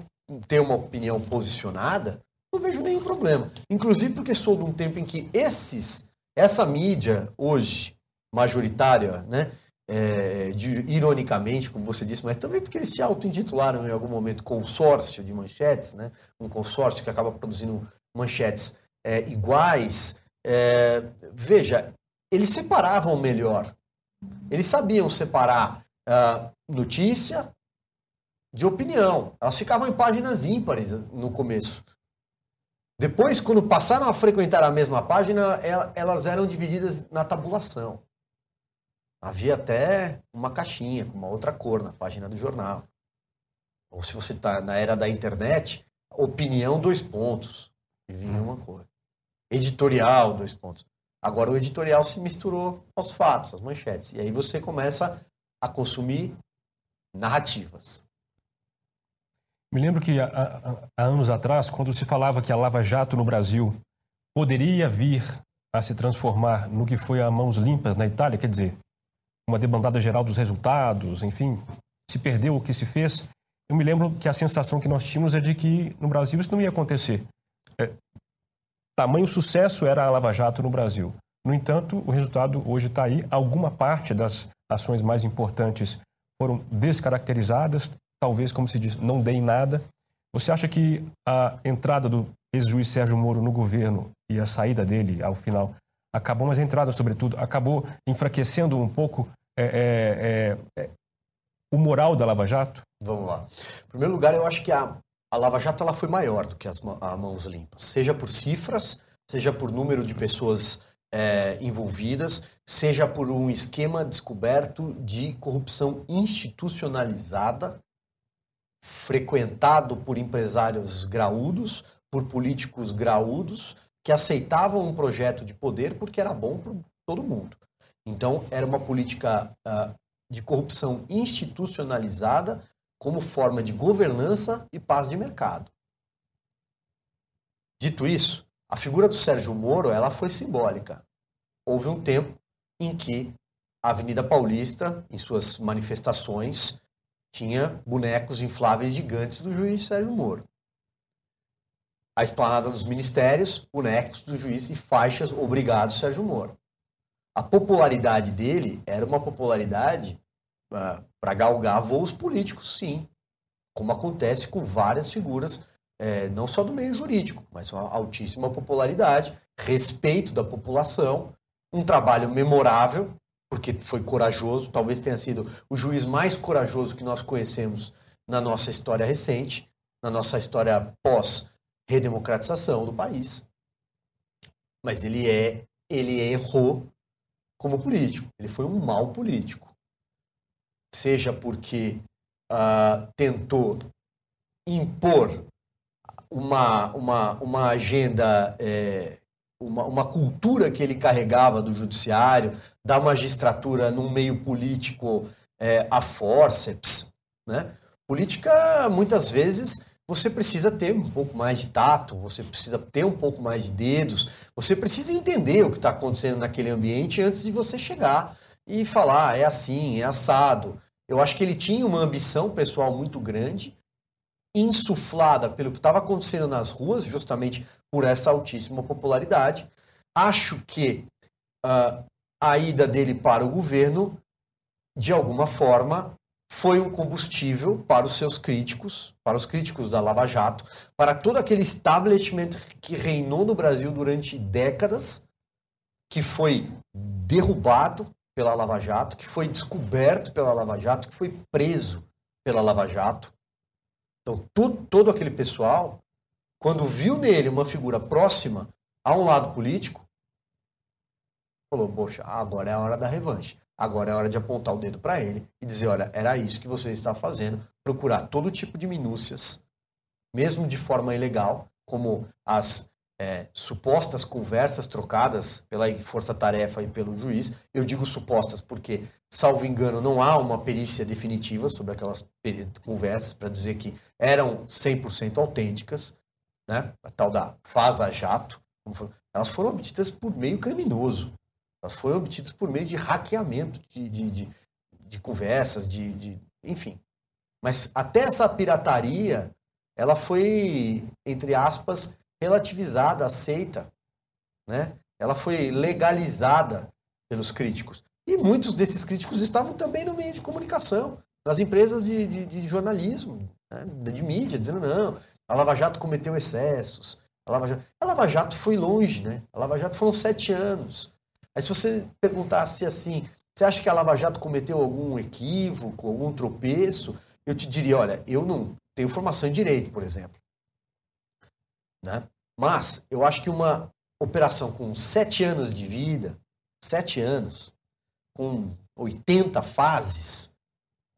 ter uma opinião posicionada, não vejo nenhum problema. Inclusive porque sou de um tempo em que esses, essa mídia hoje majoritária, né, é, de, ironicamente, como você disse, mas também porque eles se auto-intitularam em algum momento consórcio de manchetes, né, um consórcio que acaba produzindo manchetes é, iguais. É, veja, eles separavam melhor. Eles sabiam separar uh, notícia de opinião. Elas ficavam em páginas ímpares no começo. Depois, quando passaram a frequentar a mesma página, elas eram divididas na tabulação. Havia até uma caixinha com uma outra cor na página do jornal. Ou se você está na era da internet, opinião, dois pontos. E vinha uma cor. Editorial, dois pontos. Agora o editorial se misturou aos fatos, às manchetes. E aí você começa a consumir narrativas. Me lembro que há, há, anos atrás, quando se falava que a Lava Jato no Brasil poderia vir a se transformar no que foi a mãos limpas na Itália, quer dizer, uma debandada geral dos resultados, enfim, se perdeu o que se fez. Eu me lembro que a sensação que nós tínhamos é de que no Brasil isso não ia acontecer. É, tamanho sucesso era a Lava Jato no Brasil. No entanto, o resultado hoje está aí. Alguma parte das ações mais importantes foram descaracterizadas, talvez, como se diz, não deem nada. Você acha que a entrada do ex-juiz Sérgio Moro no governo e a saída dele ao final acabou, mas a entrada, sobretudo, acabou enfraquecendo um pouco é, é, é, é, o moral da Lava Jato? Vamos lá. Em primeiro lugar, eu acho que a, a Lava Jato ela foi maior do que as mãos limpas, seja por cifras, seja por número de pessoas é, envolvidas, seja por um esquema descoberto de corrupção institucionalizada frequentado por empresários graúdos, por políticos graúdos, que aceitavam um projeto de poder porque era bom para todo mundo. Então, era uma política uh, de corrupção institucionalizada como forma de governança e paz de mercado. Dito isso, a figura do Sérgio Moro ela foi simbólica. Houve um tempo em que a Avenida Paulista, em suas manifestações, tinha bonecos infláveis gigantes do juiz Sérgio Moro. A esplanada dos ministérios, bonecos do juiz e faixas obrigado Sérgio Moro. A popularidade dele era uma popularidade para galgar voos políticos, sim. Como acontece com várias figuras, eh, não só do meio jurídico, mas uma altíssima popularidade, respeito da população, um trabalho memorável, porque foi corajoso, talvez tenha sido o juiz mais corajoso que nós conhecemos na nossa história recente, na nossa história pós-redemocratização do país. Mas ele é ele errou como político. Ele foi um mau político. Seja porque uh, tentou impor uma, uma, uma agenda é, uma, uma cultura que ele carregava do judiciário, da magistratura num meio político é, a forceps, né? Política, muitas vezes, você precisa ter um pouco mais de tato, você precisa ter um pouco mais de dedos, você precisa entender o que está acontecendo naquele ambiente antes de você chegar e falar, ah, é assim, é assado. Eu acho que ele tinha uma ambição pessoal muito grande, insuflada pelo que estava acontecendo nas ruas, justamente por essa altíssima popularidade. Acho que uh, a ida dele para o governo, de alguma forma, foi um combustível para os seus críticos, para os críticos da Lava Jato, para todo aquele establishment que reinou no Brasil durante décadas, que foi derrubado pela Lava Jato, que foi descoberto pela Lava Jato, que foi preso pela Lava Jato. Então, tudo, todo aquele pessoal, quando viu nele uma figura próxima a um lado político, falou: Poxa, agora é a hora da revanche. Agora é hora de apontar o dedo para ele e dizer: olha, era isso que você está fazendo, procurar todo tipo de minúcias, mesmo de forma ilegal, como as é, supostas conversas trocadas pela força-tarefa e pelo juiz. Eu digo supostas porque, salvo engano, não há uma perícia definitiva sobre aquelas conversas para dizer que eram 100% autênticas, né? a tal da faza-jato. Elas foram obtidas por meio criminoso. Elas foram obtidas por meio de hackeamento de, de, de, de conversas, de, de, enfim. Mas até essa pirataria, ela foi, entre aspas, relativizada, aceita. Né? Ela foi legalizada pelos críticos. E muitos desses críticos estavam também no meio de comunicação, nas empresas de, de, de jornalismo, né? de mídia, dizendo não, a Lava Jato cometeu excessos. A Lava Jato, a Lava Jato foi longe, né? A Lava Jato foram sete anos. Mas se você perguntasse assim, você acha que a Lava Jato cometeu algum equívoco, algum tropeço? Eu te diria, olha, eu não tenho formação em direito, por exemplo. Né? Mas eu acho que uma operação com sete anos de vida, sete anos, com 80 fases,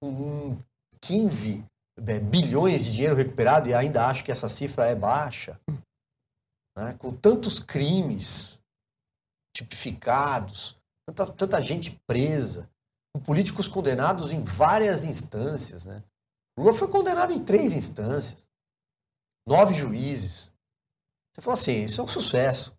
com 15 é, bilhões de dinheiro recuperado, e ainda acho que essa cifra é baixa, né? com tantos crimes, tipificados, tanta, tanta gente presa, com políticos condenados em várias instâncias. Né? Lula foi condenado em três instâncias, nove juízes. Você fala assim, isso é um sucesso.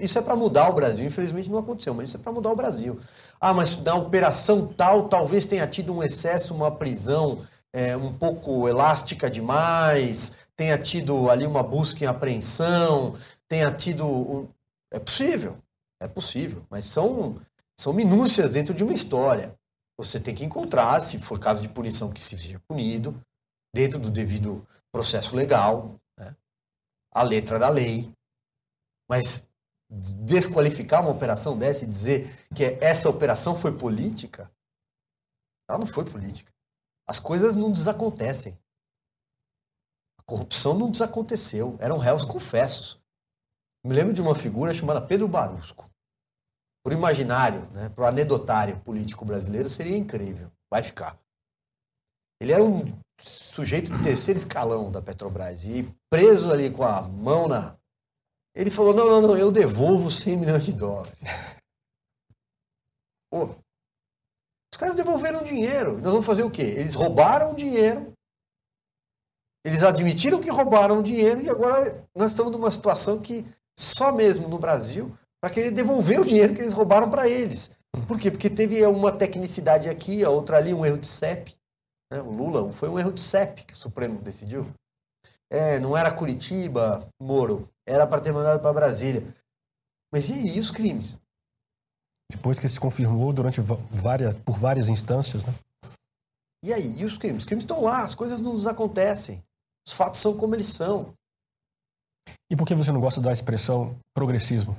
Isso é para mudar o Brasil. Infelizmente não aconteceu, mas isso é para mudar o Brasil. Ah, mas na operação tal, talvez tenha tido um excesso, uma prisão é, um pouco elástica demais, tenha tido ali uma busca em apreensão, tenha tido. É possível, é possível, mas são, são minúcias dentro de uma história. Você tem que encontrar, se for caso de punição, que se seja punido, dentro do devido processo legal, a letra da lei. Mas desqualificar uma operação dessa e dizer que essa operação foi política, ela não foi política. As coisas não desacontecem. A corrupção não desaconteceu. Eram réus confessos. Me lembro de uma figura chamada Pedro Barusco. Por imaginário, né, para o anedotário político brasileiro, seria incrível. Vai ficar. Ele era um sujeito de terceiro escalão da Petrobras e preso ali com a mão na. Ele falou: não, não, não, eu devolvo 100 milhões de dólares. Pô, os caras devolveram dinheiro. Nós vamos fazer o quê? Eles roubaram o dinheiro. Eles admitiram que roubaram o dinheiro e agora nós estamos numa situação que só mesmo no Brasil, para querer devolver o dinheiro que eles roubaram para eles. Por quê? Porque teve uma tecnicidade aqui, a outra ali, um erro de CEP. Né? O Lula foi um erro de CEP que o Supremo decidiu. É, não era Curitiba, Moro. Era para ter mandado para Brasília. Mas e aí, os crimes? Depois que se confirmou durante várias, por várias instâncias, né? E aí, e os crimes? Os crimes estão lá, as coisas não nos acontecem. Os fatos são como eles são. E por que você não gosta da expressão progressismo?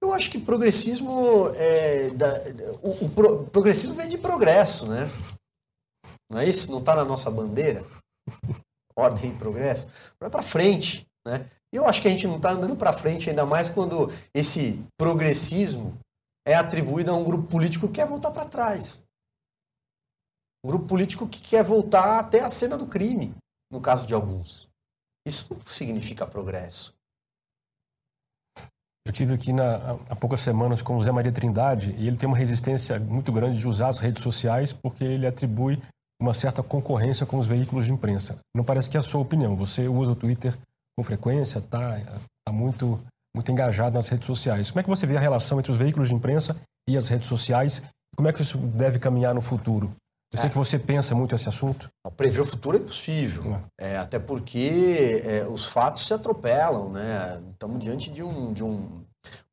Eu acho que progressismo é da, o, o pro, progressismo vem de progresso, né? Não é isso? Não está na nossa bandeira? [laughs] Ordem e progresso. Vai para frente, né? E eu acho que a gente não está andando para frente, ainda mais quando esse progressismo é atribuído a um grupo político que quer voltar para trás. Um grupo político que quer voltar até a cena do crime, no caso de alguns. Isso não significa progresso. Eu tive aqui na, há poucas semanas com o Zé Maria Trindade e ele tem uma resistência muito grande de usar as redes sociais porque ele atribui uma certa concorrência com os veículos de imprensa. Não parece que é a sua opinião. Você usa o Twitter com frequência, está tá muito, muito engajado nas redes sociais. Como é que você vê a relação entre os veículos de imprensa e as redes sociais? Como é que isso deve caminhar no futuro? Eu sei é. que você pensa muito esse assunto. Prever o futuro é possível, é. É, até porque é, os fatos se atropelam, né? Estamos diante de um, de um,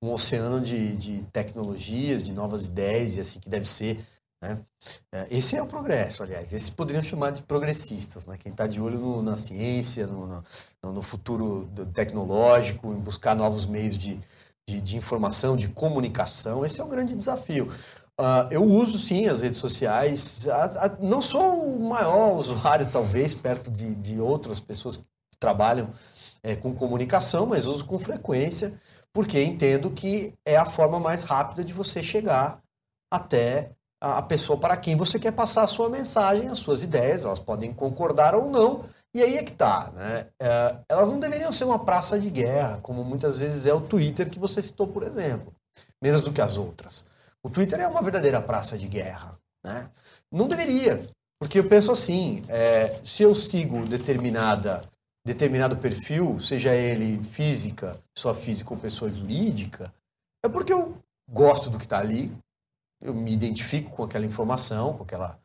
um oceano de, de tecnologias, de novas ideias e assim que deve ser. Né? É, esse é o progresso, aliás. Esses poderiam chamar de progressistas, né? Quem está de olho no, na ciência, no, no, no, futuro tecnológico, em buscar novos meios de, de, de informação, de comunicação, esse é o grande desafio. Uh, eu uso sim as redes sociais. A, a, não sou o maior usuário, [laughs] talvez, perto de, de outras pessoas que trabalham é, com comunicação, mas uso com frequência, porque entendo que é a forma mais rápida de você chegar até a, pessoa para quem você quer passar a sua mensagem, as suas ideias. Elas podem concordar ou não, e aí é que tá, né? É, elas não deveriam ser uma praça de guerra, como muitas vezes é o Twitter que você citou, por exemplo, menos do que as outras. O Twitter é uma verdadeira praça de guerra. Né? Não deveria, porque eu penso assim: é, se eu sigo determinada, determinado perfil, seja ele física, pessoa física ou pessoa jurídica, é porque eu gosto do que está ali, eu me identifico com aquela informação, com aquela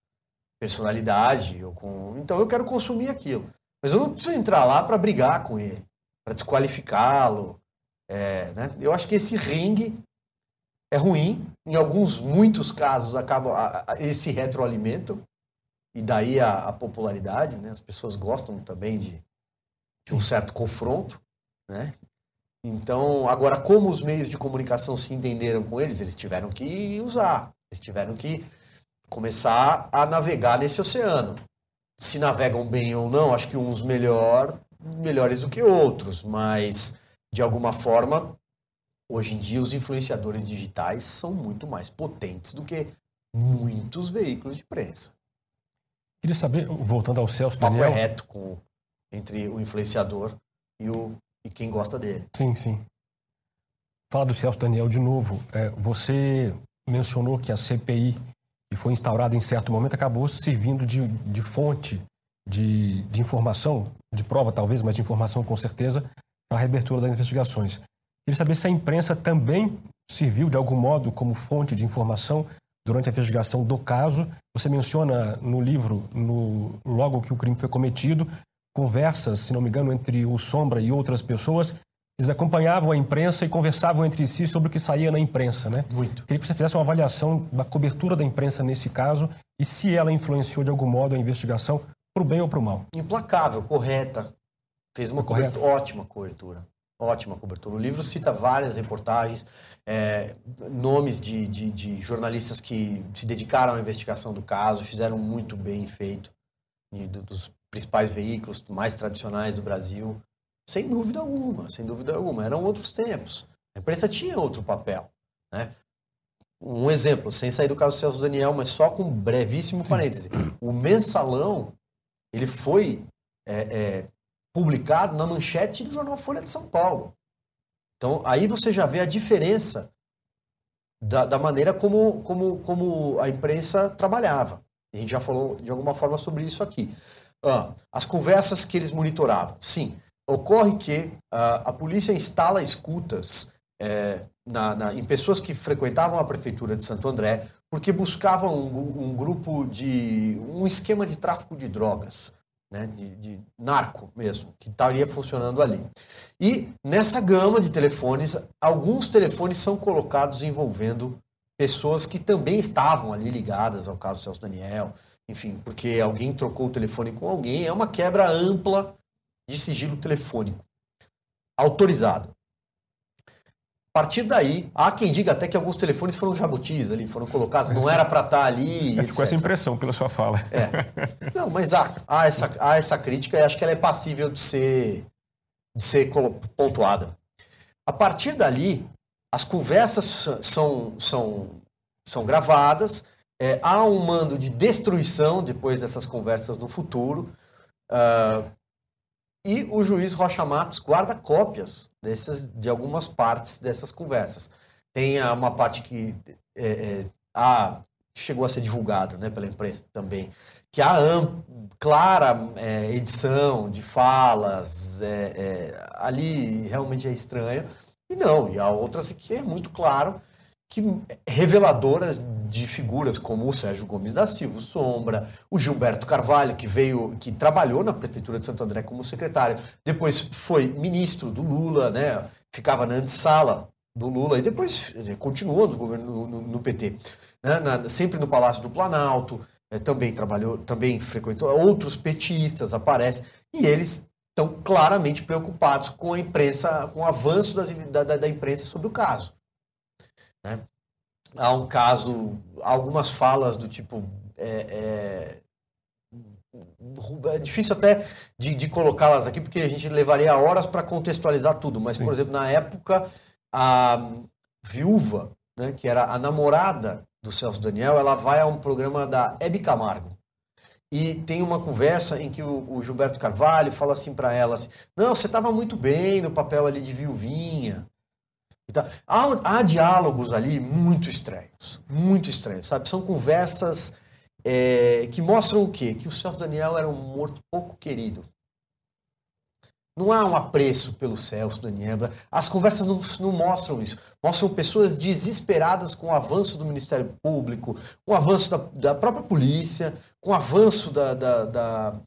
personalidade, ou com... então eu quero consumir aquilo. Mas eu não preciso entrar lá para brigar com ele, para desqualificá-lo. É, né? Eu acho que esse ringue é ruim. Em alguns, muitos casos, acaba, eles se retroalimentam. E daí a, a popularidade, né? As pessoas gostam também de, de um certo confronto, né? Então, agora, como os meios de comunicação se entenderam com eles, eles tiveram que usar, eles tiveram que começar a navegar nesse oceano. Se navegam bem ou não, acho que uns melhor, melhores do que outros, mas de alguma forma Hoje em dia, os influenciadores digitais são muito mais potentes do que muitos veículos de imprensa. Queria saber, voltando ao Celso o papo Daniel... é reto com, entre o influenciador e, o, e quem gosta dele. Sim, sim. Fala do Celso Daniel de novo. É, você mencionou que a CPI, que foi instaurada em certo momento, acabou servindo de, de fonte de, de informação, de prova talvez, mas de informação com certeza, para a reabertura das investigações. Queria saber se a imprensa também serviu de algum modo como fonte de informação durante a investigação do caso. Você menciona no livro, no, logo que o crime foi cometido, conversas, se não me engano, entre o Sombra e outras pessoas. Eles acompanhavam a imprensa e conversavam entre si sobre o que saía na imprensa, né? Muito. Queria que você fizesse uma avaliação da cobertura da imprensa nesse caso e se ela influenciou de algum modo a investigação, para o bem ou para o mal. Implacável, correta. Fez uma cobertura, ótima cobertura ótima cobertura. O livro cita várias reportagens, é, nomes de, de, de, jornalistas que se dedicaram à investigação do caso, fizeram muito bem feito, dos principais veículos mais tradicionais do Brasil. Sem dúvida alguma, sem dúvida alguma. Eram outros tempos. A imprensa tinha outro papel. Né? Um exemplo, sem sair do caso do Celso Daniel, mas só com um brevíssimo parêntese. O mensalão, ele foi é, é, publicado na manchete do jornal Folha de São Paulo. Então, aí você já vê a diferença da, da maneira como, como, como a imprensa trabalhava. A gente já falou de alguma forma sobre isso aqui. Ah, as conversas que eles monitoravam. Sim, ocorre que ah, a polícia instala escutas é, na, na, em pessoas que frequentavam a prefeitura de Santo André porque buscavam um, um grupo de. um esquema de tráfico de drogas né, de, de narco mesmo, que estaria funcionando ali. E nessa gama de telefones, alguns telefones são colocados envolvendo pessoas que também estavam ali ligadas ao caso Celso Daniel, enfim, porque alguém trocou o telefone com alguém, é uma quebra ampla de sigilo telefônico, autorizado. A partir daí, há quem diga até que alguns telefones foram jabutis ali, foram colocados, não era para estar tá ali. [laughs] É, ficou essa impressão pela sua fala. É. Não, mas há, há, essa, há essa crítica e acho que ela é passível de ser, de ser pontuada. A partir dali, as conversas são, são, são gravadas, é, há um mando de destruição depois dessas conversas no futuro. Uh, E o juiz Rocha Matos guarda cópias dessas, de algumas partes dessas conversas. Tem uma parte que é, é, a, chegou a ser divulgada né, pela imprensa também, que há clara é, edição de falas, é, é, ali realmente é estranho. E não, e há outras que é muito claro que reveladoras de figuras como o Sérgio Gomes da Silva, o Sombra, o Gilberto Carvalho, que veio, que trabalhou na prefeitura de Santo André como secretário, depois foi ministro do Lula, né? Ficava na antessala do Lula e depois continuou no governo no, no PT, né? na, sempre no Palácio do Planalto, é, também trabalhou, também frequentou outros petistas aparecem e eles estão claramente preocupados com a imprensa, com o avanço das, da, da imprensa sobre o caso. Né? Há um caso, algumas falas do tipo. É, é, é difícil até de, de colocá-las aqui, porque a gente levaria horas para contextualizar tudo. Mas, Sim. por exemplo, na época, a viúva, né, que era a namorada do Celso Daniel, ela vai a um programa da Hebe Camargo. E tem uma conversa em que o, o Gilberto Carvalho fala assim para ela: assim, Não, você estava muito bem no papel ali de viuvinha. Então, há, há, diálogos ali muito estranhos, muito estranhos, sabe? São conversas é, que mostram o quê? Que o Celso Daniel era um morto pouco querido. Não há um apreço pelo Celso Daniel. As conversas não, não mostram isso. Mostram pessoas desesperadas com o avanço do Ministério Público, com o avanço da, da própria polícia, com o avanço da, da, da,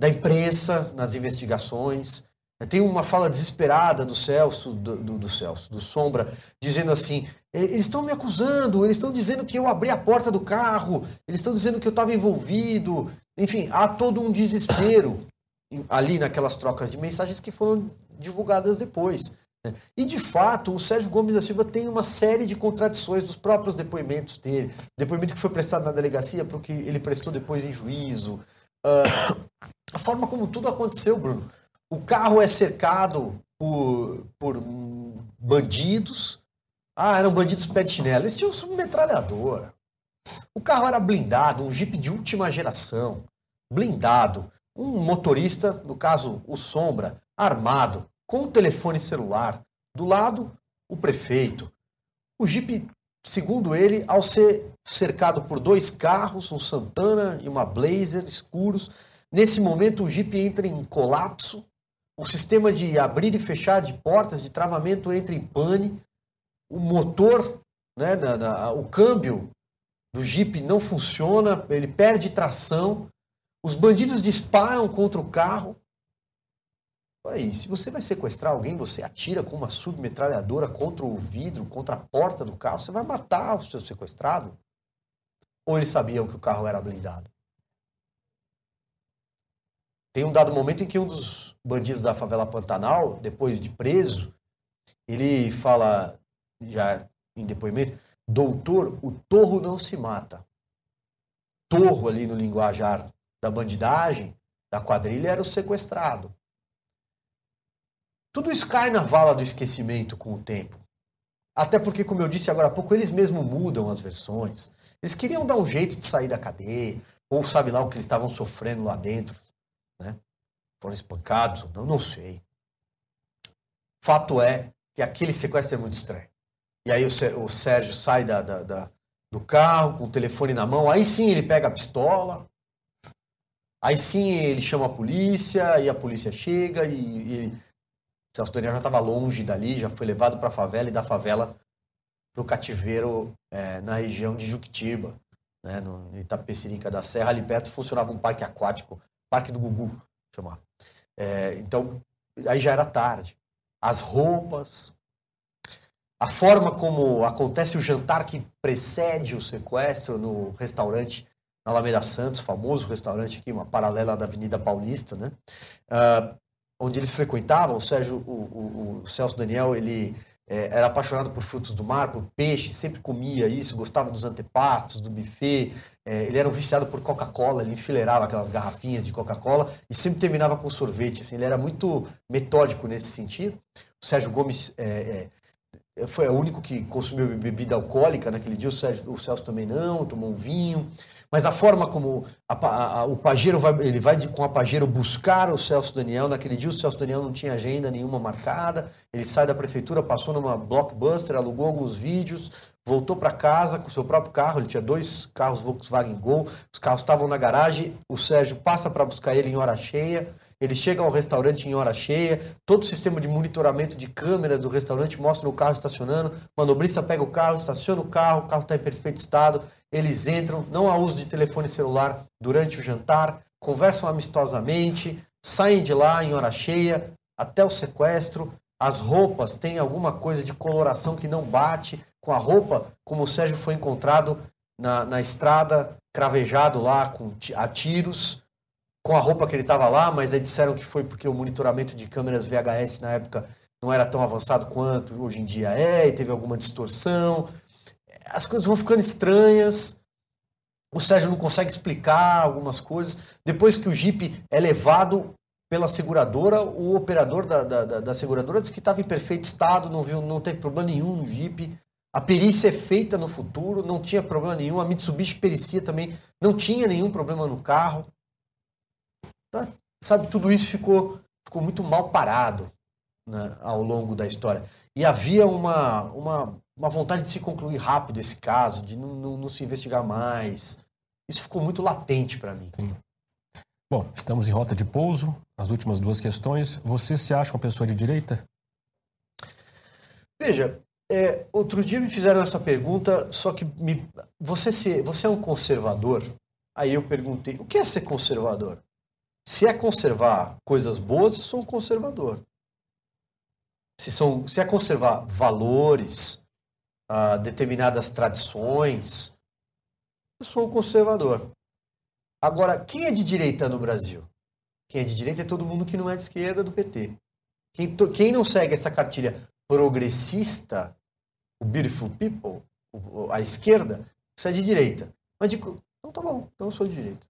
da imprensa nas investigações. Tem uma fala desesperada do Celso, do, do, do Celso, do Sombra, dizendo assim: eles estão me acusando, eles estão dizendo que eu abri a porta do carro, eles estão dizendo que eu estava envolvido. Enfim, há todo um desespero ali naquelas trocas de mensagens que foram divulgadas depois. Né? E, de fato, o Sérgio Gomes da Silva tem uma série de contradições dos próprios depoimentos dele. Depoimento que foi prestado na delegacia para o que ele prestou depois em juízo. Uh, [coughs] a forma como tudo aconteceu, Bruno. O carro é cercado por, por bandidos. Ah, eram bandidos pé de chinelo. Eles tinham submetralhadora. O carro era blindado, um Jeep de última geração. Blindado. Um motorista, no caso o Sombra, armado, com o telefone celular. Do lado, o prefeito. O Jeep, segundo ele, ao ser cercado por dois carros, um Santana e uma Blazer escuros, nesse momento o Jeep entra em colapso o sistema de abrir e fechar de portas, de travamento entra em pane, o motor, né, na, na, o câmbio do Jeep não funciona, ele perde tração, os bandidos disparam contra o carro. Aí, se você vai sequestrar alguém, você atira com uma submetralhadora contra o vidro, contra a porta do carro, você vai matar o seu sequestrado? Ou eles sabiam que o carro era blindado? Tem um dado momento em que um dos bandidos da favela Pantanal, depois de preso, ele fala, já em depoimento, doutor, o torro não se mata. Torro ali no linguajar da bandidagem, da quadrilha, era o sequestrado. Tudo isso cai na vala do esquecimento com o tempo. Até porque, como eu disse agora há pouco, eles mesmos mudam as versões. Eles queriam dar um jeito de sair da cadeia, ou sabe lá o que eles estavam sofrendo lá dentro né? Foram espancados ou não, não sei. Fato é que aquele sequestro é muito estranho. E aí o, Sérgio sai da, da, da, do carro com o telefone na mão, aí sim ele pega a pistola, aí sim ele chama a polícia, e a polícia chega e, e ele, Celso Daniel já estava longe dali, já foi levado para a favela e da favela para o cativeiro é, na região de Juquitiba, né, no Itapecerica da Serra. Ali perto funcionava um parque aquático Parque do Gugu, chamar. É, então, aí já era tarde. As roupas, a forma como acontece o jantar que precede o sequestro no restaurante na Alameda Santos, famoso restaurante aqui, uma paralela da Avenida Paulista, né? Uh, onde eles frequentavam, o Sérgio, o, o, o Celso Daniel, ele é, era apaixonado por frutos do mar, por peixe, sempre comia isso, gostava dos antepastos, do buffet. É, ele era um viciado por Coca-Cola, ele enfileirava aquelas garrafinhas de Coca-Cola e sempre terminava com sorvete. Assim, ele era muito metódico nesse sentido. O Sérgio Gomes é, é foi o único que consumiu bebida alcoólica naquele dia, o, Sérgio, o Celso também não, tomou um vinho. Mas a forma como a, a, o Pajero vai, ele vai de, com a Pajero buscar o Celso Daniel. Naquele dia o Celso Daniel não tinha agenda nenhuma marcada. Ele sai da prefeitura, passou numa blockbuster, alugou alguns vídeos, voltou para casa com o seu próprio carro. Ele tinha dois carros Volkswagen Gol. Os carros estavam na garagem. O Sérgio passa para buscar ele em hora cheia. Ele chega ao restaurante em hora cheia, todo o sistema de monitoramento de câmeras do restaurante mostra o carro estacionando, manobrista pega o carro, estaciona o carro, o carro está em perfeito estado, eles entram, não há uso de telefone celular durante o jantar, conversam amistosamente, saem de lá em hora cheia, até o sequestro, as roupas têm alguma coisa de coloração que não bate com a roupa, como o Sérgio foi encontrado na, na estrada, cravejado lá com, a tiros, com a roupa que ele estava lá, mas aí disseram que foi porque o monitoramento de câmeras VHS na época não era tão avançado quanto hoje em dia é, e teve alguma distorção. As coisas vão ficando estranhas. O Sérgio não consegue explicar algumas coisas. Depois que o Jeep é levado pela seguradora, o operador da, da, da seguradora disse que estava em perfeito estado, não viu, não teve problema nenhum no Jeep. A perícia é feita no futuro, não tinha problema nenhum. A Mitsubishi pericia também, não tinha nenhum problema no carro. Tá? Sabe, tudo isso ficou, ficou muito mal parado né, ao longo da história. E havia uma, uma, uma vontade de se concluir rápido esse caso, de não, não, não se investigar mais. Isso ficou muito latente para mim. Sim. Bom, estamos em rota de pouso. As últimas duas questões. Você se acha uma pessoa de direita? Veja, é, outro dia me fizeram essa pergunta, só que me, você, se, você é um conservador? Aí eu perguntei, o que é ser conservador? Se é conservar coisas boas, eu sou um conservador. Se, são, se é conservar valores, uh, determinadas tradições, eu sou um conservador. Agora, quem é de direita no Brasil? Quem é de direita é todo mundo que não é de esquerda do PT. Quem, to, quem não segue essa cartilha progressista, o Beautiful People, a esquerda, isso é de direita. Mas digo, então tá bom, então eu sou de direita.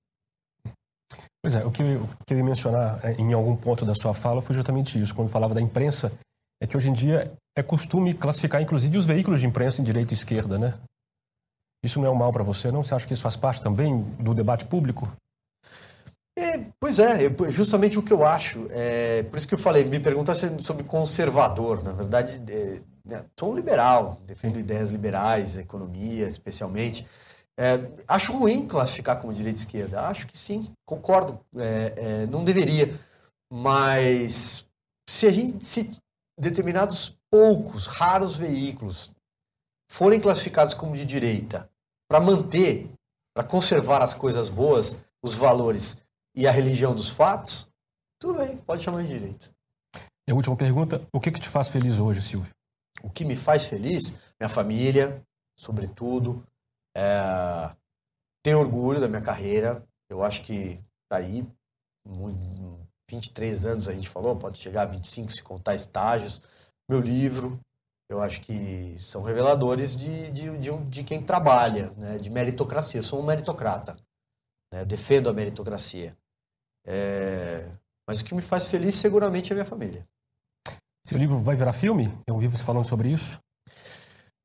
Pois é, o que eu queria mencionar é, em algum ponto da sua fala foi justamente isso, quando falava da imprensa, é que hoje em dia é costume classificar inclusive os veículos de imprensa em direita e esquerda, né? Isso não é um mal para você, não? Você acha que isso faz parte também do debate público? É, pois é, justamente o que eu acho. É, por isso que eu falei, me pergunta sobre conservador. Na verdade, é, né, sou um liberal, defendo ideias liberais, economia especialmente. É, acho ruim classificar como direita e esquerda. Acho que sim, concordo. É, é, não deveria. Mas se, gente, se, determinados poucos, raros veículos forem classificados como de direita para manter, para conservar as coisas boas, os valores e a religião dos fatos, tudo bem, pode chamar de direita. E a última pergunta: o que, que te faz feliz hoje, Silvio? O que me faz feliz? Minha família, sobretudo é, tenho orgulho da minha carreira. Eu acho que tá aí. 23 anos a gente falou, pode chegar a 25 se contar estágios. Meu livro, eu acho que são reveladores de, de, de, de quem trabalha, né? de meritocracia. Eu sou um meritocrata. Né? Eu defendo a meritocracia. É... Mas o que me faz feliz, seguramente, é a minha família. Seu livro vai virar filme? Eu ouvi você falando sobre isso.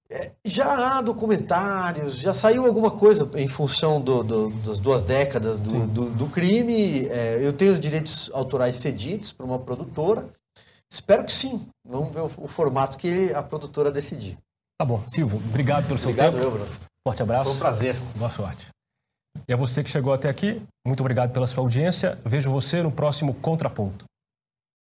É, já há documentários, já saiu alguma coisa em função do, do, das duas décadas do, do crime. É, eu tenho os direitos autorais cedidos para uma produtora. Espero que sim. Vamos ver o, o, formato que a produtora decidir. Tá bom. Silvio, obrigado pelo seu obrigado, tempo. Obrigado, Bruno. Forte abraço. Foi um prazer. Boa sorte. E a você que chegou até aqui, muito obrigado pela sua audiência. Vejo você no próximo Contraponto.